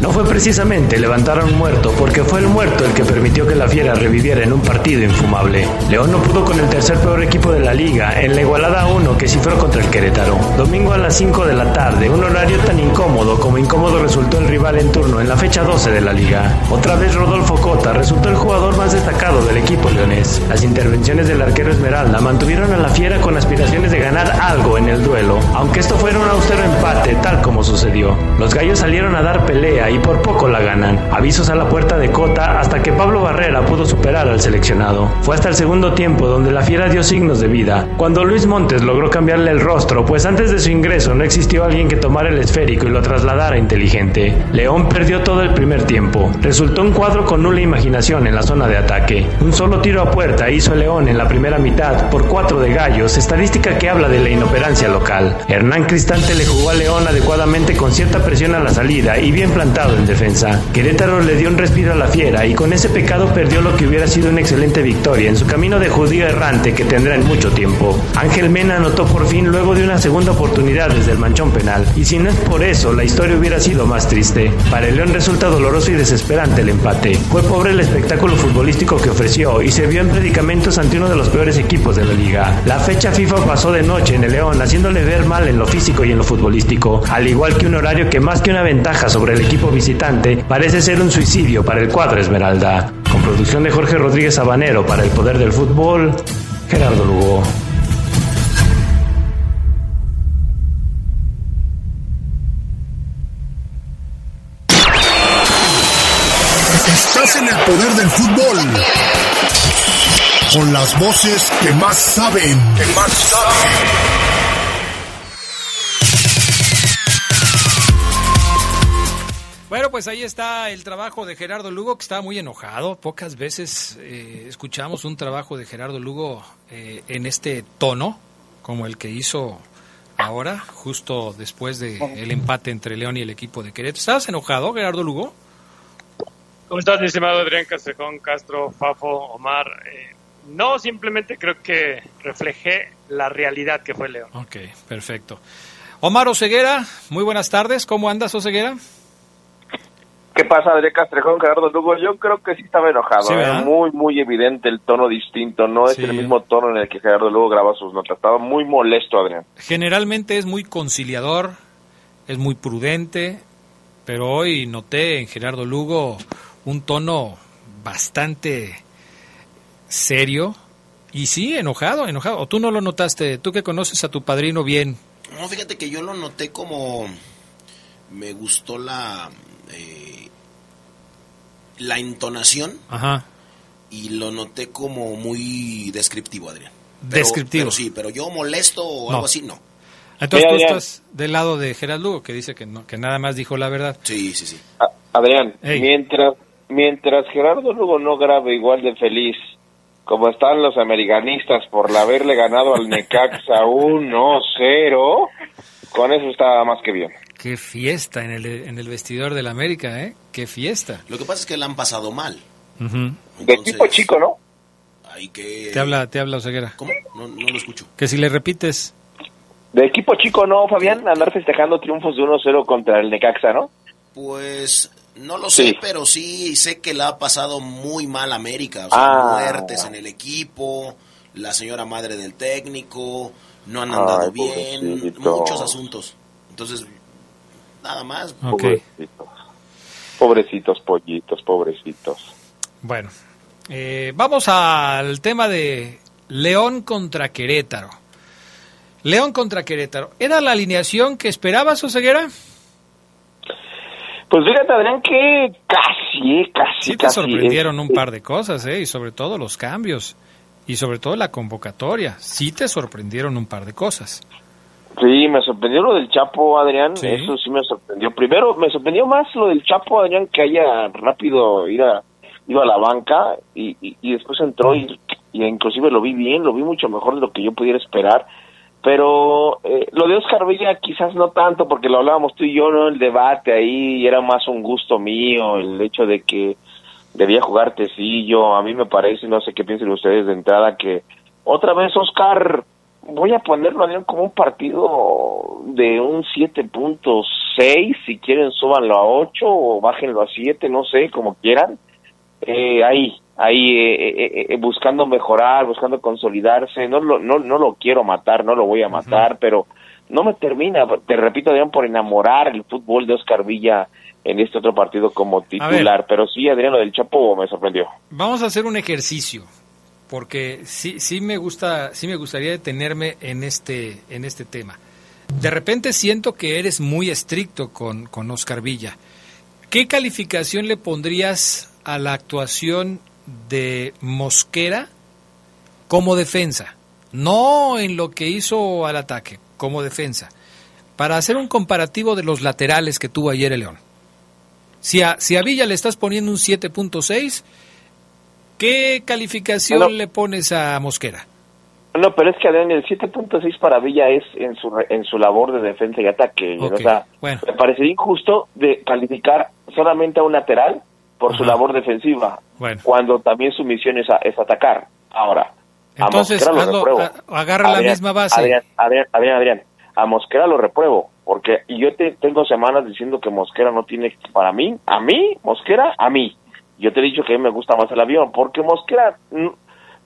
No fue precisamente levantar a un muerto, porque fue el muerto el que permitió que la fiera reviviera en un partido infumable. León no pudo con el tercer peor equipo de la liga, en la igualada 1 que cifró contra el Querétaro. Domingo a las 5 de la tarde, un horario tan incómodo como incómodo resultó el rival en turno en la fecha 12 de la liga. Otra vez Rodolfo Cota resultó el jugador más destacado del equipo leonés. Las intervenciones del arquero Esmeralda mantuvieron a la fiera con aspiraciones de ganar algo en el duelo, aunque esto fuera un austero empate tal como sucedió. Los gallos salieron a dar pelea y por poco la ganan. Avisos a la puerta de Cota hasta que Pablo Barrera pudo superar al seleccionado. Fue hasta el segundo tiempo donde la fiera dio signos de vida, cuando Luis Montes logró cambiarle el rostro, pues antes de su ingreso no existió alguien que tomara el esférico y lo trasladara inteligente. León perdió todo el primer tiempo. Resultó un cuadro con nula imaginación en la zona de ataque. Un solo tiro a puerta hizo León en la primera mitad por cuatro de gallos, estadística que habla de la inoperancia local. Hernán Cristante le jugó a León adecuadamente con cierta presión a la salida y bien plantado en defensa. Querétaro le dio un respiro a la fiera y con ese pecado perdió lo que hubiera sido una excelente victoria en su camino de judío errante que tendrá en mucho tiempo. Ángel Mena anotó por fin luego de una segunda oportunidad desde el manchón penal y si no es por eso la historia hubiera sido más triste. Para el León resulta doloroso y desesperante el empate. Fue pobre el espectáculo futbolístico que ofreció y se vio en predicamentos ante uno de los peores equipos de la liga. La fecha FIFA pasó de noche en el León, haciéndole ver mal en lo físico y en lo futbolístico, al igual que un horario que más que una ventaja sobre el equipo visitante, parece ser un suicidio para el cuadro Esmeralda. Con producción de Jorge Rodríguez Habanero para el Poder del Fútbol, Gerardo Lugo. Estás en el poder del fútbol. Con las voces que más saben. Que más saben. Bueno, pues ahí está el trabajo de Gerardo Lugo, que está muy enojado. Pocas veces eh, escuchamos un trabajo de Gerardo Lugo eh, en este tono, como el que hizo ahora, justo después del empate entre León y el equipo de Querétaro. ¿Estabas enojado, Gerardo Lugo? ¿Cómo estás, mi estimado Adrián Castrejón, Castro, Fafo, Omar? Eh, no, simplemente creo que reflejé la realidad que fue León. Ok, perfecto. Omar Oseguera, muy buenas tardes. ¿Cómo andas, Oseguera? ¿Qué pasa, Adrián Castrejón, Gerardo Lugo? Yo creo que sí estaba enojado. ¿eh? muy, muy evidente el tono distinto. No es el mismo tono en el que Gerardo Lugo graba sus notas. Estaba muy molesto, Adrián. Generalmente es muy conciliador, es muy prudente, pero hoy noté en Gerardo Lugo un tono bastante serio y sí, enojado, enojado. ¿O tú no lo notaste? Tú que conoces a tu padrino bien. No, fíjate que yo lo noté como... Me gustó la... Eh, la entonación. Ajá. Y lo noté como muy descriptivo, Adrián. descriptivo. sí, pero yo molesto o algo así, no. Entonces tú estás del lado de Gerardo Lugo, que dice que, no, que nada más dijo la verdad. Sí, sí, sí. Adrián, mientras mientras Gerardo Lugo no grabe igual de feliz como están los americanistas por haberle ganado al Necaxa 1-0, con eso está más que bien. Qué fiesta en el, en el vestidor del América, ¿eh? Qué fiesta. Lo que pasa es que la han pasado mal. de equipo chico, ¿no? Hay que... Te habla, te habla Oseguera. ¿Cómo? No, no lo escucho. Que si le repites... De equipo chico, ¿no, Fabián? Andar festejando triunfos de 1-0 contra el Necaxa, ¿no? Pues no lo sé, pero sí sé que la ha pasado muy mal América. O sea, Ah. muertes en el equipo, la señora madre del técnico, no han andado Ay, bien, pobrecito. muchos asuntos. Entonces, nada más. Pobrecitos. Pobrecitos pollitos, pobrecitos. Bueno, eh, vamos al tema de León contra Querétaro. León contra Querétaro. ¿Era la alineación que esperabas, Oseguera? Pues fíjate, Adrián, que casi, eh, casi, Sí te casi. sorprendieron eh, un par de cosas, ¿eh? Y sobre todo los cambios. Y sobre todo la convocatoria. Sí te sorprendieron un par de cosas. Sí, me sorprendió lo del Chapo, Adrián. Sí. Eso sí me sorprendió. Primero, me sorprendió más lo del Chapo, Adrián, que haya rápido ir a, ido a la banca y, y, y después entró y, y inclusive lo vi bien, lo vi mucho mejor de lo que yo pudiera esperar. Pero eh, lo de Oscar Villa quizás no tanto, porque lo hablábamos tú y yo, ¿no? El debate ahí y era más un gusto mío, el hecho de que debía jugar Tecillo. A mí me parece, no sé qué piensen ustedes de entrada, que otra vez Oscar, voy a ponerlo Adrián, como un partido de un 7.6, si quieren súbanlo a 8 o bájenlo a 7, no sé, como quieran. Eh, ahí, ahí eh, eh, eh, buscando mejorar, buscando consolidarse, no lo, no, no lo quiero matar, no lo voy a matar, pero no me termina, te repito, Adrián, por enamorar el fútbol de Oscar Villa en este otro partido como titular, pero sí, Adrián, lo del Chapo me sorprendió. Vamos a hacer un ejercicio. Porque sí, sí me gusta, sí me gustaría detenerme en este, en este tema. De repente siento que eres muy estricto con, con Oscar Villa. ¿Qué calificación le pondrías a la actuación de Mosquera como defensa? No en lo que hizo al ataque, como defensa. Para hacer un comparativo de los laterales que tuvo ayer el León. Si a, si a Villa le estás poniendo un 7.6, ¿qué calificación No. le pones a Mosquera? No, pero es que Adrián, el 7.6 para Villa es en su, en su labor de defensa y ataque. O sea, me parecería injusto de calificar solamente a un lateral por su labor defensiva, cuando también su misión es, es atacar. Ahora, entonces, agarra la misma base. Adrián, Adrián, Adrián, a Mosquera lo repruebo, porque yo te, tengo semanas diciendo que Mosquera no tiene, para mí, a mí, Mosquera, a mí. Yo te he dicho que a mí me gusta más el avión, porque Mosquera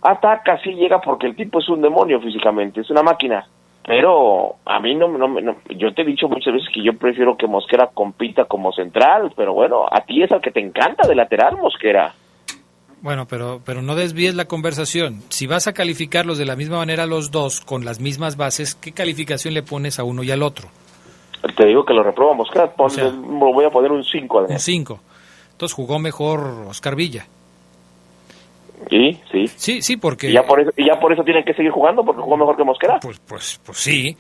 ataca, sí llega, porque el tipo es un demonio físicamente, es una máquina. Pero a mí no, no, no, yo te he dicho muchas veces que yo prefiero que Mosquera compita como central, pero bueno, a ti es el que te encanta de lateral, Mosquera. Bueno, pero, pero no desvíes la conversación. Si vas a calificarlos de la misma manera los dos, con las mismas bases, ¿qué calificación le pones a uno y al otro? Te digo que lo reprobamos. lo voy a poner un 5. Un 5. Entonces jugó mejor Oscar Villa. Sí, sí. Sí, sí, porque... ¿Y ya por eso, y ya por eso tienen que seguir jugando? ¿Porque jugó mejor que Mosquera? Pues, pues, pues sí.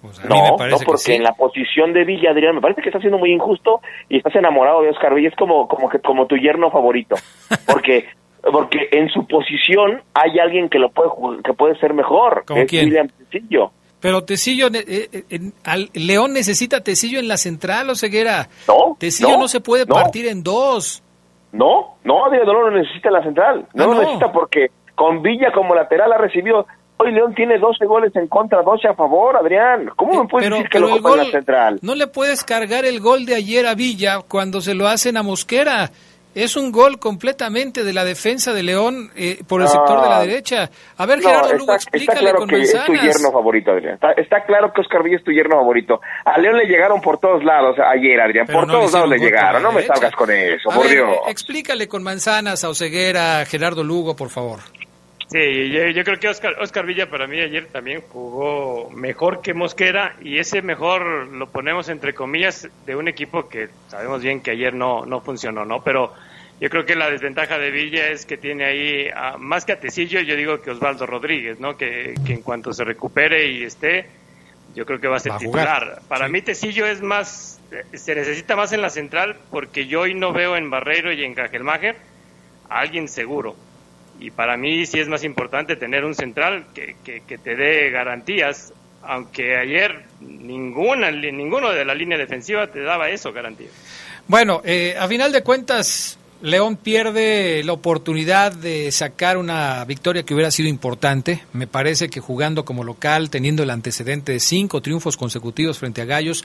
Pues no, no, porque en la posición de Villa, Adrián, me parece que está siendo muy injusto y estás enamorado de Oscar Villa. Es como, como, que, como tu yerno favorito. Porque porque en su posición hay alguien que lo puede que puede ser mejor, ¿Como quién? William Tecillo. Pero Tecillo, eh, eh, León necesita Tecillo en la central o ceguera. No. Tecillo no, se puede partir en dos. No, no, Adrián no lo necesita en la central. No, lo necesita porque con Villa como lateral ha recibido. Hoy León tiene 12 goles en contra, 12 a favor, Adrián. ¿Cómo me puedes decir que lo en la central? No le puedes cargar el gol de ayer a Villa cuando se lo hacen a Mosquera. Es un gol completamente de la defensa de León eh, por el sector de la derecha. A ver, Gerardo Lugo, explícale está claro con que manzanas. Es tu yerno favorito, Adrián. Está, claro que Oscar Villa es tu yerno favorito. A León le llegaron por todos lados ayer, Adrián. por todos lados le llegaron. No me salgas con eso, por Dios. Explícale con manzanas a Oseguera, Gerardo Lugo, por favor. Sí, yo, creo que Oscar, Oscar Villa para mí ayer también jugó mejor que Mosquera y ese mejor lo ponemos entre comillas de un equipo que sabemos bien que ayer no, no funcionó, ¿no? Pero yo creo que la desventaja de Villa es que tiene ahí, más que a Tecillo, yo digo que Osvaldo Rodríguez, ¿no? Que, en cuanto se recupere y esté, yo creo que va a ser titular. Para mí Tecillo es más, se necesita más en la central porque yo hoy no veo en Barreiro y en Cajelmacher a alguien seguro y para mí sí es más importante tener un central que, que, te dé garantías, aunque ayer ninguna, ninguno de la línea defensiva te daba eso, garantías. Bueno, eh, a final de cuentas, León pierde la oportunidad de sacar una victoria que hubiera sido importante. Me parece que jugando como local, teniendo el antecedente de cinco triunfos consecutivos frente a Gallos,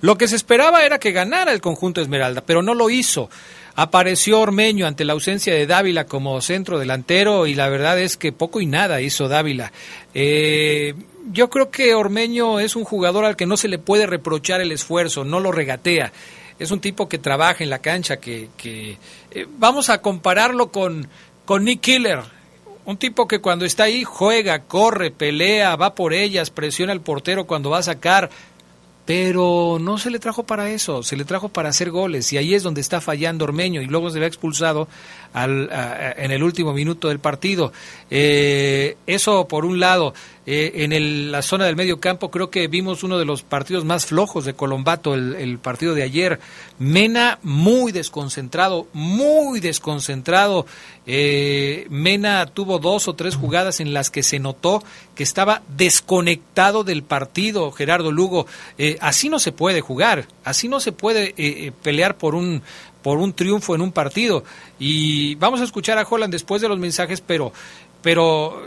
lo que se esperaba era que ganara el conjunto Esmeralda, pero no lo hizo. Apareció Ormeño ante la ausencia de Dávila como centro delantero y la verdad es que poco y nada hizo Dávila. Eh, yo creo que Ormeño es un jugador al que no se le puede reprochar el esfuerzo, no lo regatea. Es un tipo que trabaja en la cancha, que, que eh, vamos a compararlo con, con Nick Killer, un tipo que cuando está ahí juega, corre, pelea, va por ellas, presiona al portero cuando va a sacar, pero no se le trajo para eso, se le trajo para hacer goles y ahí es donde está fallando Ormeño y luego se ve expulsado al, en el último minuto del partido. Eh, eso por un lado. Eh, en la zona del medio campo creo que vimos uno de los partidos más flojos de Colombato, el, partido de ayer. Mena muy desconcentrado, muy desconcentrado. Eh, Mena tuvo dos o tres jugadas en las que se notó que estaba desconectado del partido, Gerardo Lugo. Así no se puede jugar, así no se puede pelear por un, por un triunfo en un partido. Y vamos a escuchar a Holland después de los mensajes, pero, pero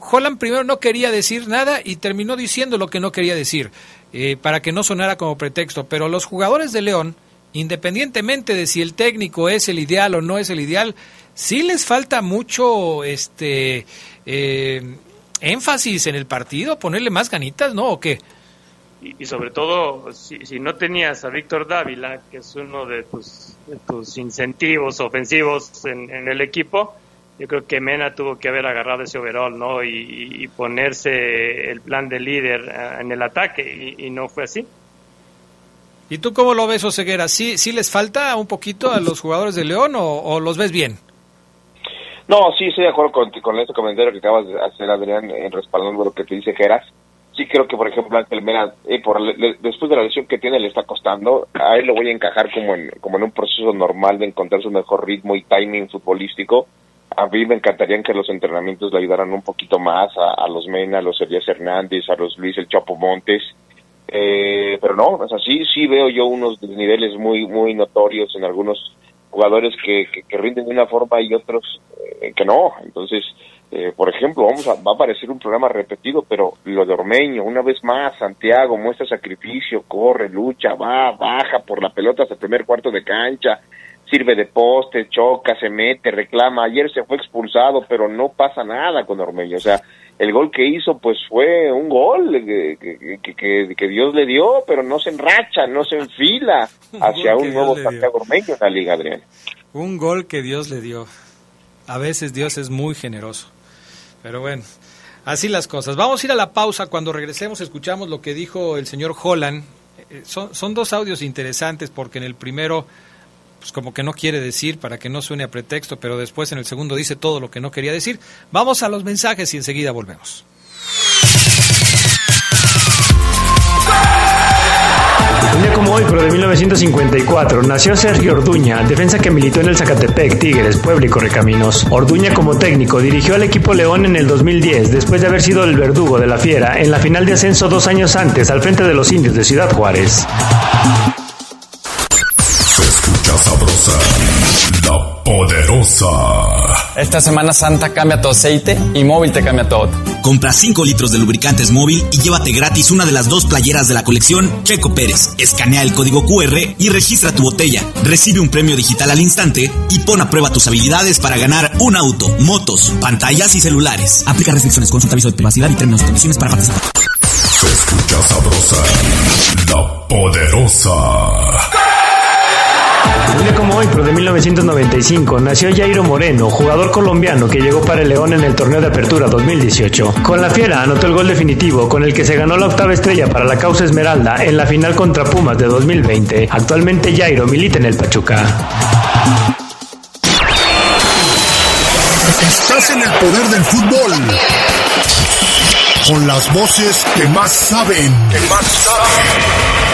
Holland primero no quería decir nada y terminó diciendo lo que no quería decir, eh, para que no sonara como pretexto. Pero los jugadores de León, independientemente de si el técnico es el ideal o no es el ideal, sí les falta mucho este eh, énfasis en el partido, ponerle más ganitas, ¿no? ¿O qué? Y, sobre todo, si, si, no tenías a Víctor Dávila, que es uno de tus, tus incentivos ofensivos en, en el equipo, yo creo que Mena tuvo que haber agarrado ese overall, ¿no? Y, ponerse el plan de líder eh, en el ataque, y, no fue así. ¿Y tú cómo lo ves, Oseguera? ¿Sí, ¿Sí les falta un poquito a los jugadores de León o, los ves bien? No, sí, estoy de acuerdo con, con ese comentario que acabas de hacer, Adrián, en respaldando lo que te dice Geras. Sí creo que, por ejemplo, Ángel Mena, eh, por, después de la lesión que tiene, le está costando. A él lo voy a encajar como en, como en un proceso normal de encontrar su mejor ritmo y timing futbolístico a mí me encantaría que los entrenamientos le ayudaran un poquito más a, los Mena, a los Elías Hernández, a los Luis El Chapo Montes. Eh, pero no, o sea, sí, sí veo yo unos niveles muy, muy notorios en algunos jugadores que, rinden de una forma y otros eh, que no. Entonces, eh, por ejemplo, vamos a, va a aparecer un programa repetido, pero lo de Ormeño, una vez más, Santiago muestra sacrificio, corre, lucha, va, baja por la pelota hasta el primer cuarto de cancha, sirve de poste, choca, se mete, reclama. Ayer se fue expulsado, pero no pasa nada con Ormeño. O sea, el gol que hizo, pues fue un gol que, que, que, Dios le dio, pero no se enracha, no se enfila hacia un, nuevo Santiago Ormeño en la Liga, Adrián. Un gol que Dios le dio. A veces Dios es muy generoso. Pero bueno, así las cosas. Vamos a ir a la pausa. Cuando regresemos escuchamos lo que dijo el señor Holland. Eh, son, son dos audios interesantes porque en el primero pues como que no quiere decir para que no suene a pretexto, pero después en el segundo dice todo lo que no quería decir. Vamos a los mensajes y enseguida volvemos. Un día como hoy, pero de 1954, nació Sergio Orduña, defensa que militó en el Zacatepec, Tigres, Puebla y Correcaminos. Orduña como técnico dirigió al equipo León en el 2010, después de haber sido el verdugo de la Fiera en la final de ascenso dos años antes al frente de los indios de Ciudad Juárez. Se escucha sabrosa, poderosa. Esta Semana Santa cambia tu aceite y móvil te cambia todo. Compra 5 litros de lubricantes móvil y llévate gratis una de las dos playeras de la colección Checo Pérez. Escanea el código QR y registra tu botella. Recibe un premio digital al instante y pon a prueba tus habilidades para ganar un auto, motos, pantallas y celulares. Aplica restricciones, consulta aviso de privacidad y términos y condiciones para participar. Se escucha sabrosa, la poderosa. Un día como hoy, pero de 1995, nació Jairo Moreno, jugador colombiano que llegó para el León en el torneo de apertura 2018. Con la Fiera anotó el gol definitivo con el que se ganó la octava estrella para la causa Esmeralda en la final contra Pumas de 2020. Actualmente Jairo milita en el Pachuca. Estás en el poder del fútbol. Con las voces que más saben. Que más saben.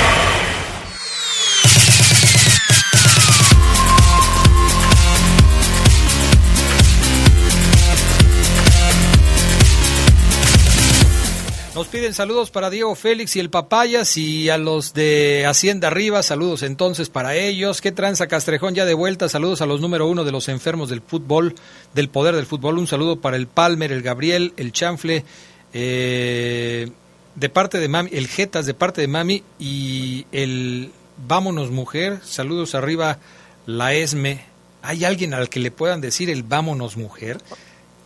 Nos piden saludos para Diego Félix y el Papayas y a los de Hacienda Arriba, saludos entonces para ellos. ¿Qué tranza Castrejón ya de vuelta? Saludos a los número uno de los enfermos del fútbol, del poder del fútbol. Un saludo para el Palmer, el Gabriel, el Chanfle, eh, de parte de Mami, el Jetas de parte de Mami y el Vámonos Mujer. Saludos arriba, la Esme. ¿Hay alguien al que le puedan decir el Vámonos Mujer?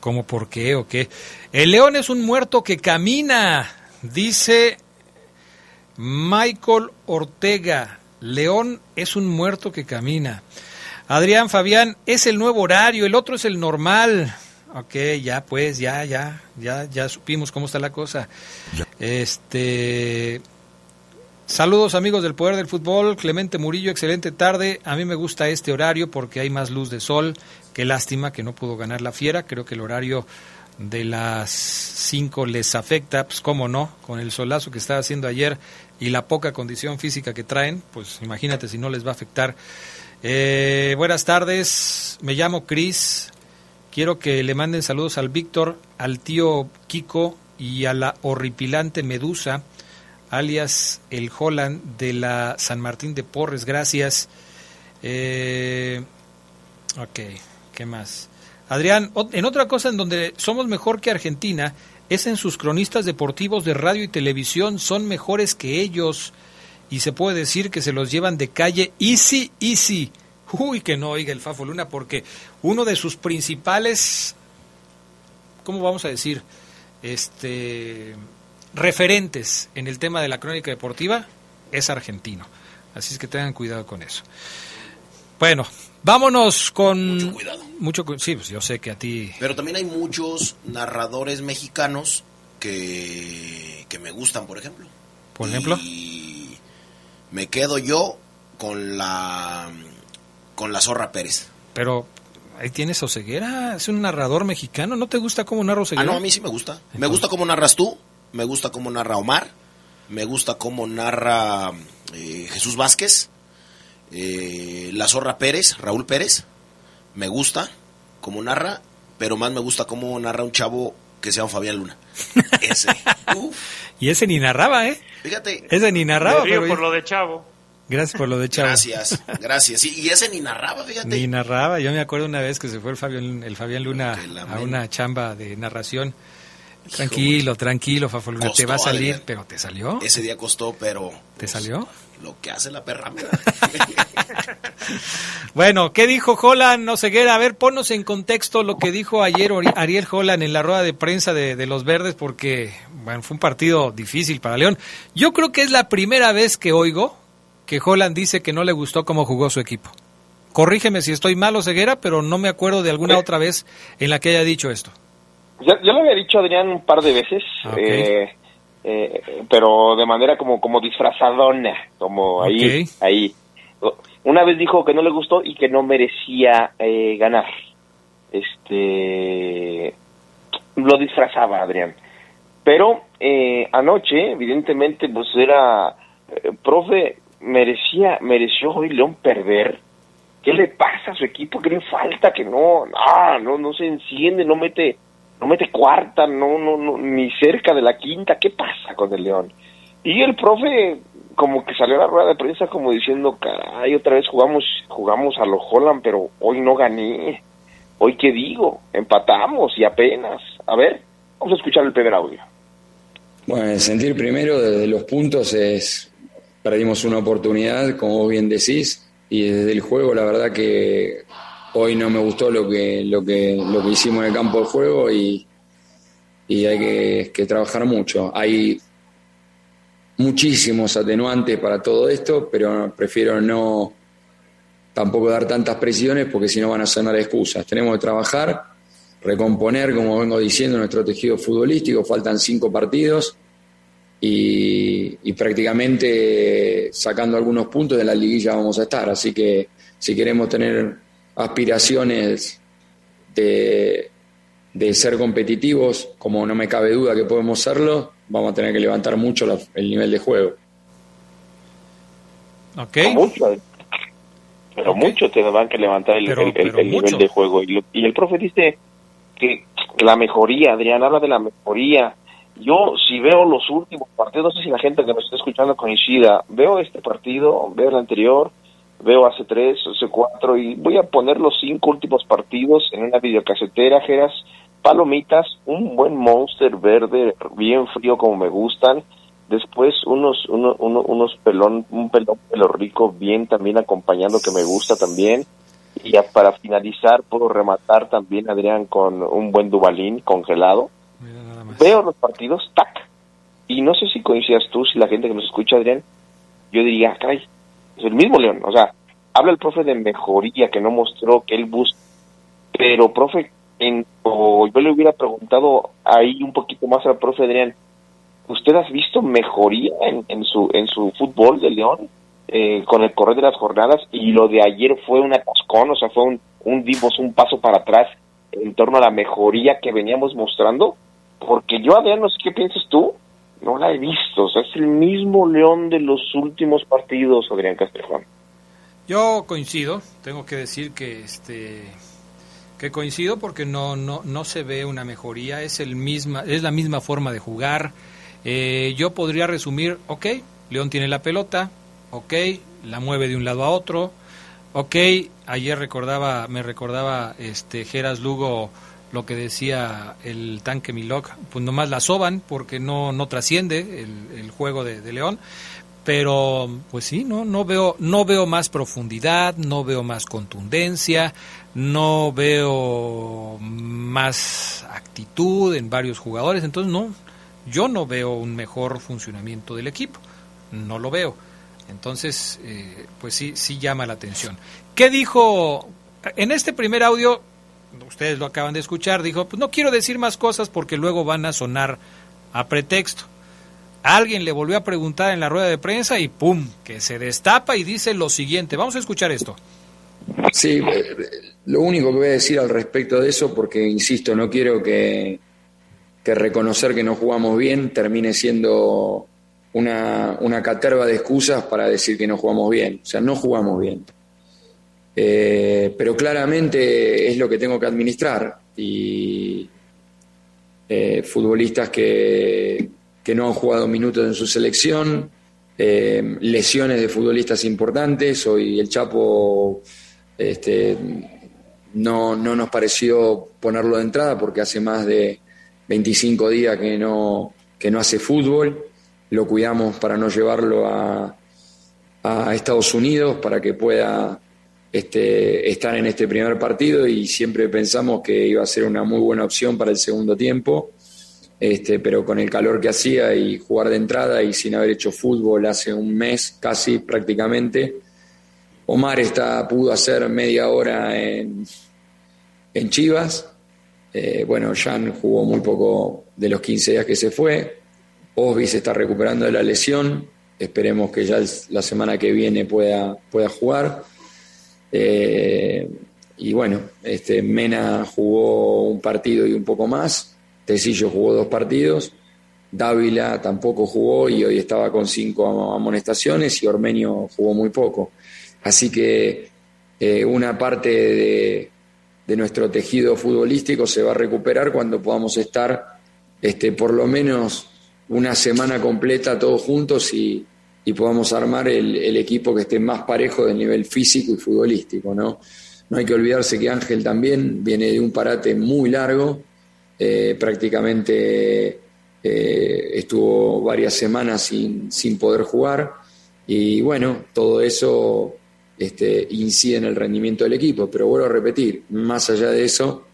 ¿Cómo por qué o qué? El león es un muerto que camina, dice Michael Ortega. León es un muerto que camina. Adrián Fabián, es el nuevo horario, el otro es el normal. Ok, ya pues, ya, ya, ya, ya supimos cómo está la cosa. Este, saludos amigos del Poder del Fútbol, Clemente Murillo, excelente tarde. A mí me gusta este horario porque hay más luz de sol. Qué lástima que no pudo ganar la fiera. Creo que el horario de las 5 les afecta, pues cómo no, con el solazo que estaba haciendo ayer y la poca condición física que traen, pues imagínate si no les va a afectar. Eh, buenas tardes, me llamo Cris. Quiero que le manden saludos al Víctor, al tío Kiko y a la horripilante Medusa, alias el Holland de la San Martín de Porres. Gracias. Eh, ok. ¿Qué más? Adrián, en otra cosa en donde somos mejor que Argentina es en sus cronistas deportivos de radio y televisión, son mejores que ellos y se puede decir que se los llevan de calle easy, easy. Uy, que no oiga el Fafo Luna, porque uno de sus principales, ¿cómo vamos a decir? Este, referentes en el tema de la crónica deportiva es argentino. Así es que tengan cuidado con eso. Bueno, vámonos con... Mucho cuidado. Mucho, sí, pues yo sé que a ti... Pero también hay muchos narradores mexicanos que, que me gustan, por ejemplo. ¿Por ejemplo? Y me quedo yo con la con la Zorra Pérez. Pero ahí tienes Oseguera, es un narrador mexicano, ¿no te gusta cómo narra Oseguera? Ah, no, a mí sí me gusta. Me gusta cómo narras tú, me gusta cómo narra Omar, me gusta cómo narra eh, Jesús Vázquez eh, la Zorra Pérez, Raúl Pérez, me gusta como narra, pero más me gusta cómo narra un chavo que se llama Fabián Luna. Ese. Y ese ni narraba, ¿eh? Fíjate. Ese ni narraba. Me río pero- por lo de Chavo. Gracias por lo de Chavo. Gracias, gracias. Sí, y ese ni narraba, fíjate. Ni narraba. Yo me acuerdo una vez que se fue el Fabián, el Fabián Luna a una chamba de narración. Tranquilo, tranquilo, Fafo Luna, te va a salir, pero ¿te salió? Ese día costó, pero ¿Te salió? lo que hace la perra. Bueno, ¿qué dijo Holland? No ceguera. A ver, ponnos en contexto lo que dijo ayer Ariel Holland en la rueda de prensa de, de los Verdes, porque bueno, fue un partido difícil para León. Yo creo que es la primera vez que oigo que Holland dice que no le gustó cómo jugó su equipo. Corrígeme si estoy mal o ceguera, pero no me acuerdo de alguna otra vez en la que haya dicho esto. Ya, ya lo había dicho Adrián un par de veces, Ok. eh, eh, pero de manera como, como disfrazadona, como ahí, ahí. Una vez dijo que no le gustó y que no merecía eh, ganar. Este, lo disfrazaba Adrián. Pero eh, anoche, evidentemente, pues era, profe, merecía, mereció hoy León perder. ¿Qué le pasa a su equipo? ¿Qué le falta? Que no, no, no, no se enciende, no mete, no mete cuarta, no, no, no, ni cerca de la quinta. ¿Qué pasa con el León? Y el profe, como que salió a la rueda de prensa como diciendo, caray, otra vez jugamos, jugamos a lo Holland, pero hoy no gané. Hoy qué digo, empatamos y apenas. A ver, vamos a escuchar el primer audio. Bueno, el sentir primero desde los puntos es, perdimos una oportunidad, como bien decís, y desde el juego la verdad que hoy no me gustó lo que, lo que, lo que hicimos en el campo de juego y, y hay que, que trabajar mucho. Hay muchísimos atenuantes para todo esto, pero prefiero no tampoco dar tantas presiones porque si no van a sonar excusas. Tenemos que trabajar, recomponer, como vengo diciendo, nuestro tejido futbolístico. Faltan cinco partidos y, y prácticamente sacando algunos puntos de la liguilla vamos a estar. Así que si queremos tener aspiraciones de, de ser competitivos, como no me cabe duda que podemos serlo, vamos a tener que levantar mucho la- el nivel de juego. ¿Ok? Mucho, pero mucho te van que levantar el, Pero- el- el- pero el nivel de juego. Y, lo- y el profe dice que la mejoría, Adrián, habla de la mejoría. Yo, si veo los últimos partidos, no sé si la gente que nos está escuchando coincida, veo este partido, veo el anterior, veo hace tres, hace cuatro, y voy a poner los cinco últimos partidos en una videocasetera, Geras, palomitas, un buen monster verde, bien frío como me gustan, después unos uno- uno- unos pelón un pelón pelo rico bien también acompañando que me gusta también. Y ya para finalizar puedo rematar también Adrián con un buen Dubalín congelado. Veo los partidos tac. Y no sé si coincidas tú si la gente que nos escucha Adrián yo diría caray el mismo León o sea habla el profe de mejoría que no mostró que él busca pero profe en, o yo le hubiera preguntado ahí un poquito más al profe Adrián ¿Usted ha visto mejoría en, en su en su fútbol de León eh, con el correr de las jornadas y lo de ayer fue un atascón, o sea, fue un, un dimos un paso para atrás en torno a la mejoría que veníamos mostrando? Porque yo, Adrián, no sé qué piensas tú, no la he visto, o sea, es el mismo León de los últimos partidos, Adrián Castrejón. Yo coincido, tengo que decir que este que coincido porque no no no se ve una mejoría, es el misma es la misma forma de jugar. Eh, yo podría resumir, ok, León tiene la pelota, ok, la mueve de un lado a otro, ok, ayer recordaba me recordaba este Geras Lugo lo que decía el tanque Milok, pues nomás la soban porque no no trasciende el, juego de, de León. Pero pues sí no no veo no veo más profundidad no veo más contundencia no veo más actitud en varios jugadores. Entonces no yo no veo un mejor funcionamiento del equipo. No lo veo. Entonces eh, pues sí sí llama la atención. Qué dijo en este primer audio ustedes lo acaban de escuchar dijo pues no quiero decir más cosas porque luego van a sonar a pretexto Alguien le volvió a preguntar en la rueda de prensa y ¡pum! que se destapa y dice lo siguiente. Vamos a escuchar esto. Sí, eh, lo único que voy a decir al respecto de eso, porque insisto, no quiero que, que reconocer que no jugamos bien termine siendo una, una caterva de excusas para decir que no jugamos bien. O sea, no jugamos bien. Eh, pero claramente es lo que tengo que administrar. y eh, futbolistas que, que, no han jugado minutos en su selección, eh, lesiones de futbolistas importantes. Hoy el Chapo este, no, no nos pareció ponerlo de entrada porque hace más de 25 días que no, que no hace fútbol. Lo cuidamos para no llevarlo a, a Estados Unidos para que pueda este, estar en este primer partido y siempre pensamos que iba a ser una muy buena opción para el segundo tiempo, este, pero con el calor que hacía y jugar de entrada y sin haber hecho fútbol hace un mes casi prácticamente, Omar está, pudo hacer media hora en, en Chivas, eh, bueno, Jan jugó muy poco de los 15 días que se fue, Osby se está recuperando de la lesión, esperemos que ya la semana que viene pueda, pueda jugar. Eh, y bueno, este, Mena jugó un partido y un poco más, Tecillo jugó dos partidos, Dávila tampoco jugó y hoy estaba con cinco amonestaciones y Ormenio jugó muy poco. Así que eh, una parte de, de, nuestro tejido futbolístico se va a recuperar cuando podamos estar este, por lo menos una semana completa todos juntos y, y podamos armar el, equipo que esté más parejo del nivel físico y futbolístico, ¿no? No hay que olvidarse que Ángel también viene de un parate muy largo, eh, prácticamente eh, estuvo varias semanas sin, sin, poder jugar y bueno, todo eso este, incide en el rendimiento del equipo, pero vuelvo a repetir, más allá de eso,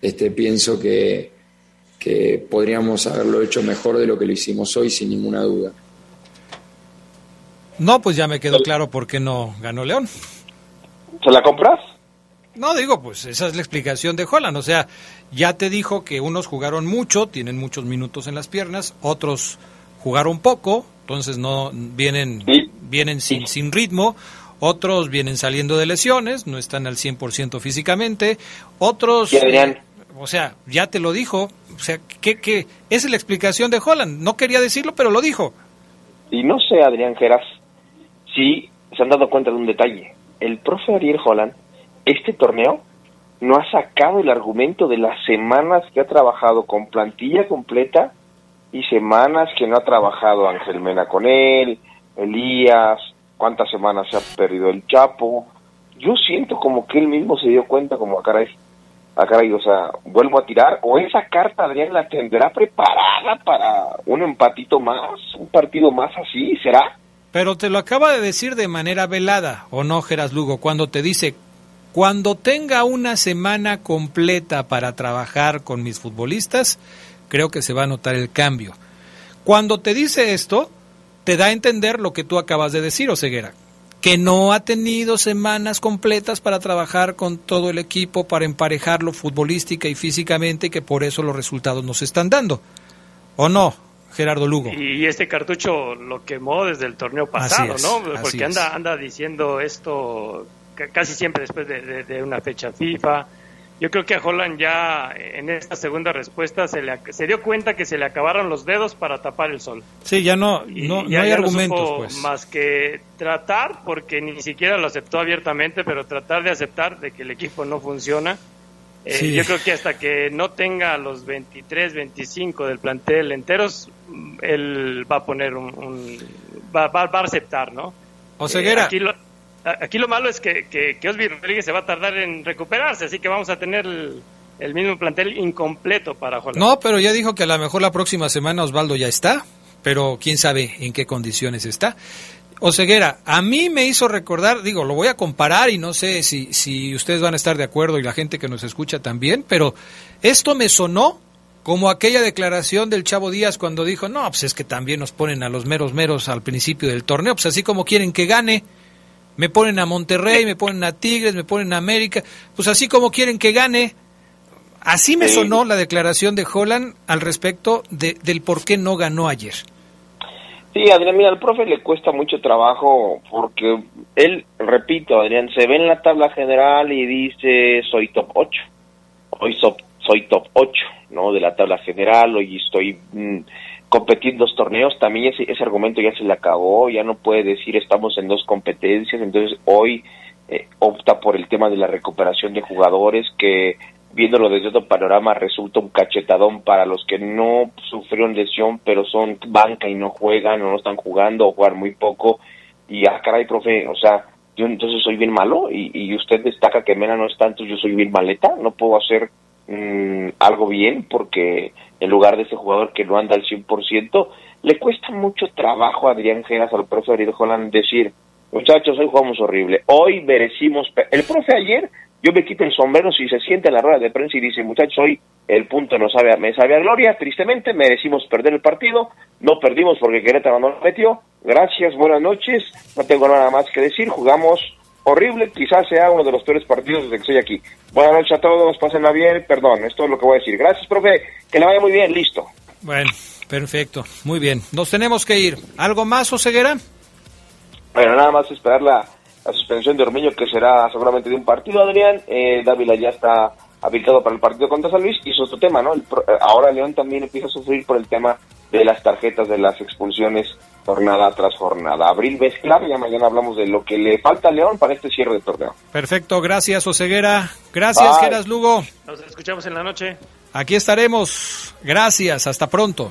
este, pienso que, que podríamos haberlo hecho mejor de lo que lo hicimos hoy sin ninguna duda. No, pues ya me quedó claro por qué no ganó León. ¿Se la compras? No, digo, pues esa es la explicación de Holland. O sea, ya te dijo que unos jugaron mucho, tienen muchos minutos en las piernas, otros jugaron poco, entonces no vienen, vienen sin, sin ritmo, otros vienen saliendo de lesiones, no están al 100% físicamente, otros... Adrián? o sea, ya te lo dijo, o sea, ¿qué, qué? Esa es la explicación de Holland. No quería decirlo, pero lo dijo. Y no sé, Adrián Geras, si se han dado cuenta de un detalle. El profe Ariel Holland, este torneo, no ha sacado el argumento de las semanas que ha trabajado con plantilla completa y semanas que no ha trabajado Ángel Mena con él, Elías, cuántas semanas se ha perdido el Chapo. Yo siento como que él mismo se dio cuenta como a caray, a caray, o sea, vuelvo a tirar, o esa carta Adrián la tendrá preparada para un empatito más, un partido más así, ¿será? Pero te lo acaba de decir de manera velada, ¿o no, Geras Lugo? Cuando te dice, cuando tenga una semana completa para trabajar con mis futbolistas, creo que se va a notar el cambio. Cuando te dice esto, te da a entender lo que tú acabas de decir, Oseguera, que no ha tenido semanas completas para trabajar con todo el equipo, para emparejarlo futbolística y físicamente, que por eso los resultados no se están dando. ¿O no, Gerardo Lugo. Y este cartucho lo quemó desde el torneo pasado, ¿no? Porque anda, anda diciendo esto casi siempre después de, una fecha FIFA. Yo creo que a Holland ya en esta segunda respuesta se, le, se dio cuenta que se le acabaron los dedos para tapar el sol. Sí, ya no, no, hay argumentos. pues. Más que tratar, porque ni siquiera lo aceptó abiertamente, pero tratar de aceptar de que el equipo no funciona eh, yo creo que hasta que no tenga los 23, 25 del plantel enteros, él va a poner un... va, va, a aceptar, ¿no? O. Eh, aquí, lo, aquí lo malo es que, que, que, Osby Rodríguez se va a tardar en recuperarse, así que vamos a tener el, mismo plantel incompleto para jugar. No, pero ya dijo que a lo mejor la próxima semana Osvaldo ya está, pero quién sabe en qué condiciones está. Oseguera, a mí me hizo recordar, digo, lo voy a comparar y no sé si, si ustedes van a estar de acuerdo y la gente que nos escucha también, pero esto me sonó como aquella declaración del Chavo Díaz cuando dijo, no, pues es que también nos ponen a los meros meros al principio del torneo, pues así como quieren que gane, me ponen a Monterrey, me ponen a Tigres, me ponen a América, pues así como quieren que gane. Así me sonó la declaración de Holland al respecto de, del por qué no ganó ayer. Sí, Adrián, mira, al profe le cuesta mucho trabajo porque él, repito, Adrián, se ve en la tabla general y dice soy top 8. Hoy soy top 8, ¿no? De la tabla general, hoy estoy mm, competiendo dos torneos, también ese, ese argumento ya se le acabó, ya no puede decir estamos en dos competencias, entonces hoy eh, opta por el tema de la recuperación de jugadores que viéndolo desde otro panorama, resulta un cachetadón para los que no sufrieron lesión, pero son banca y no juegan o no están jugando o jugar muy poco. Y ah, caray, profe, o sea, yo entonces soy bien malo y, y usted destaca que Mena no es tanto, yo soy bien maleta, no puedo hacer mm, algo bien porque en lugar de ese jugador que no anda al 100%, le cuesta mucho trabajo a Adrián Geras, al profe Ariel Holland, decir, muchachos, hoy jugamos horrible, hoy merecimos... El profe ayer yo me quito el sombrero si se siente en la rueda de prensa y dice, muchachos, hoy el punto no sabe, me sabe a gloria, tristemente merecimos perder el partido, no perdimos porque Querétaro no lo metió, gracias, buenas noches, no tengo nada más que decir, jugamos horrible, quizás sea uno de los peores partidos desde que estoy aquí. Buenas noches a todos, pásenla bien, perdón, esto es lo que voy a decir. Gracias, profe, que le vaya muy bien, listo. Bueno, perfecto, muy bien. Nos tenemos que ir. ¿Algo más, Oseguera? Bueno, nada más esperar la, la suspensión de Ormeño, que será seguramente de un partido, Adrián. Eh, Dávila ya está habilitado para el partido contra San Luis. Y es otro tema, ¿no? El, ahora León también empieza a sufrir por el tema de las tarjetas de las expulsiones jornada tras jornada. Abril ves clave, ya mañana hablamos de lo que le falta a León para este cierre de torneo. Perfecto, gracias Oseguera. Gracias, Bye. Geras Lugo. Nos escuchamos en la noche. Aquí estaremos. Gracias, hasta pronto.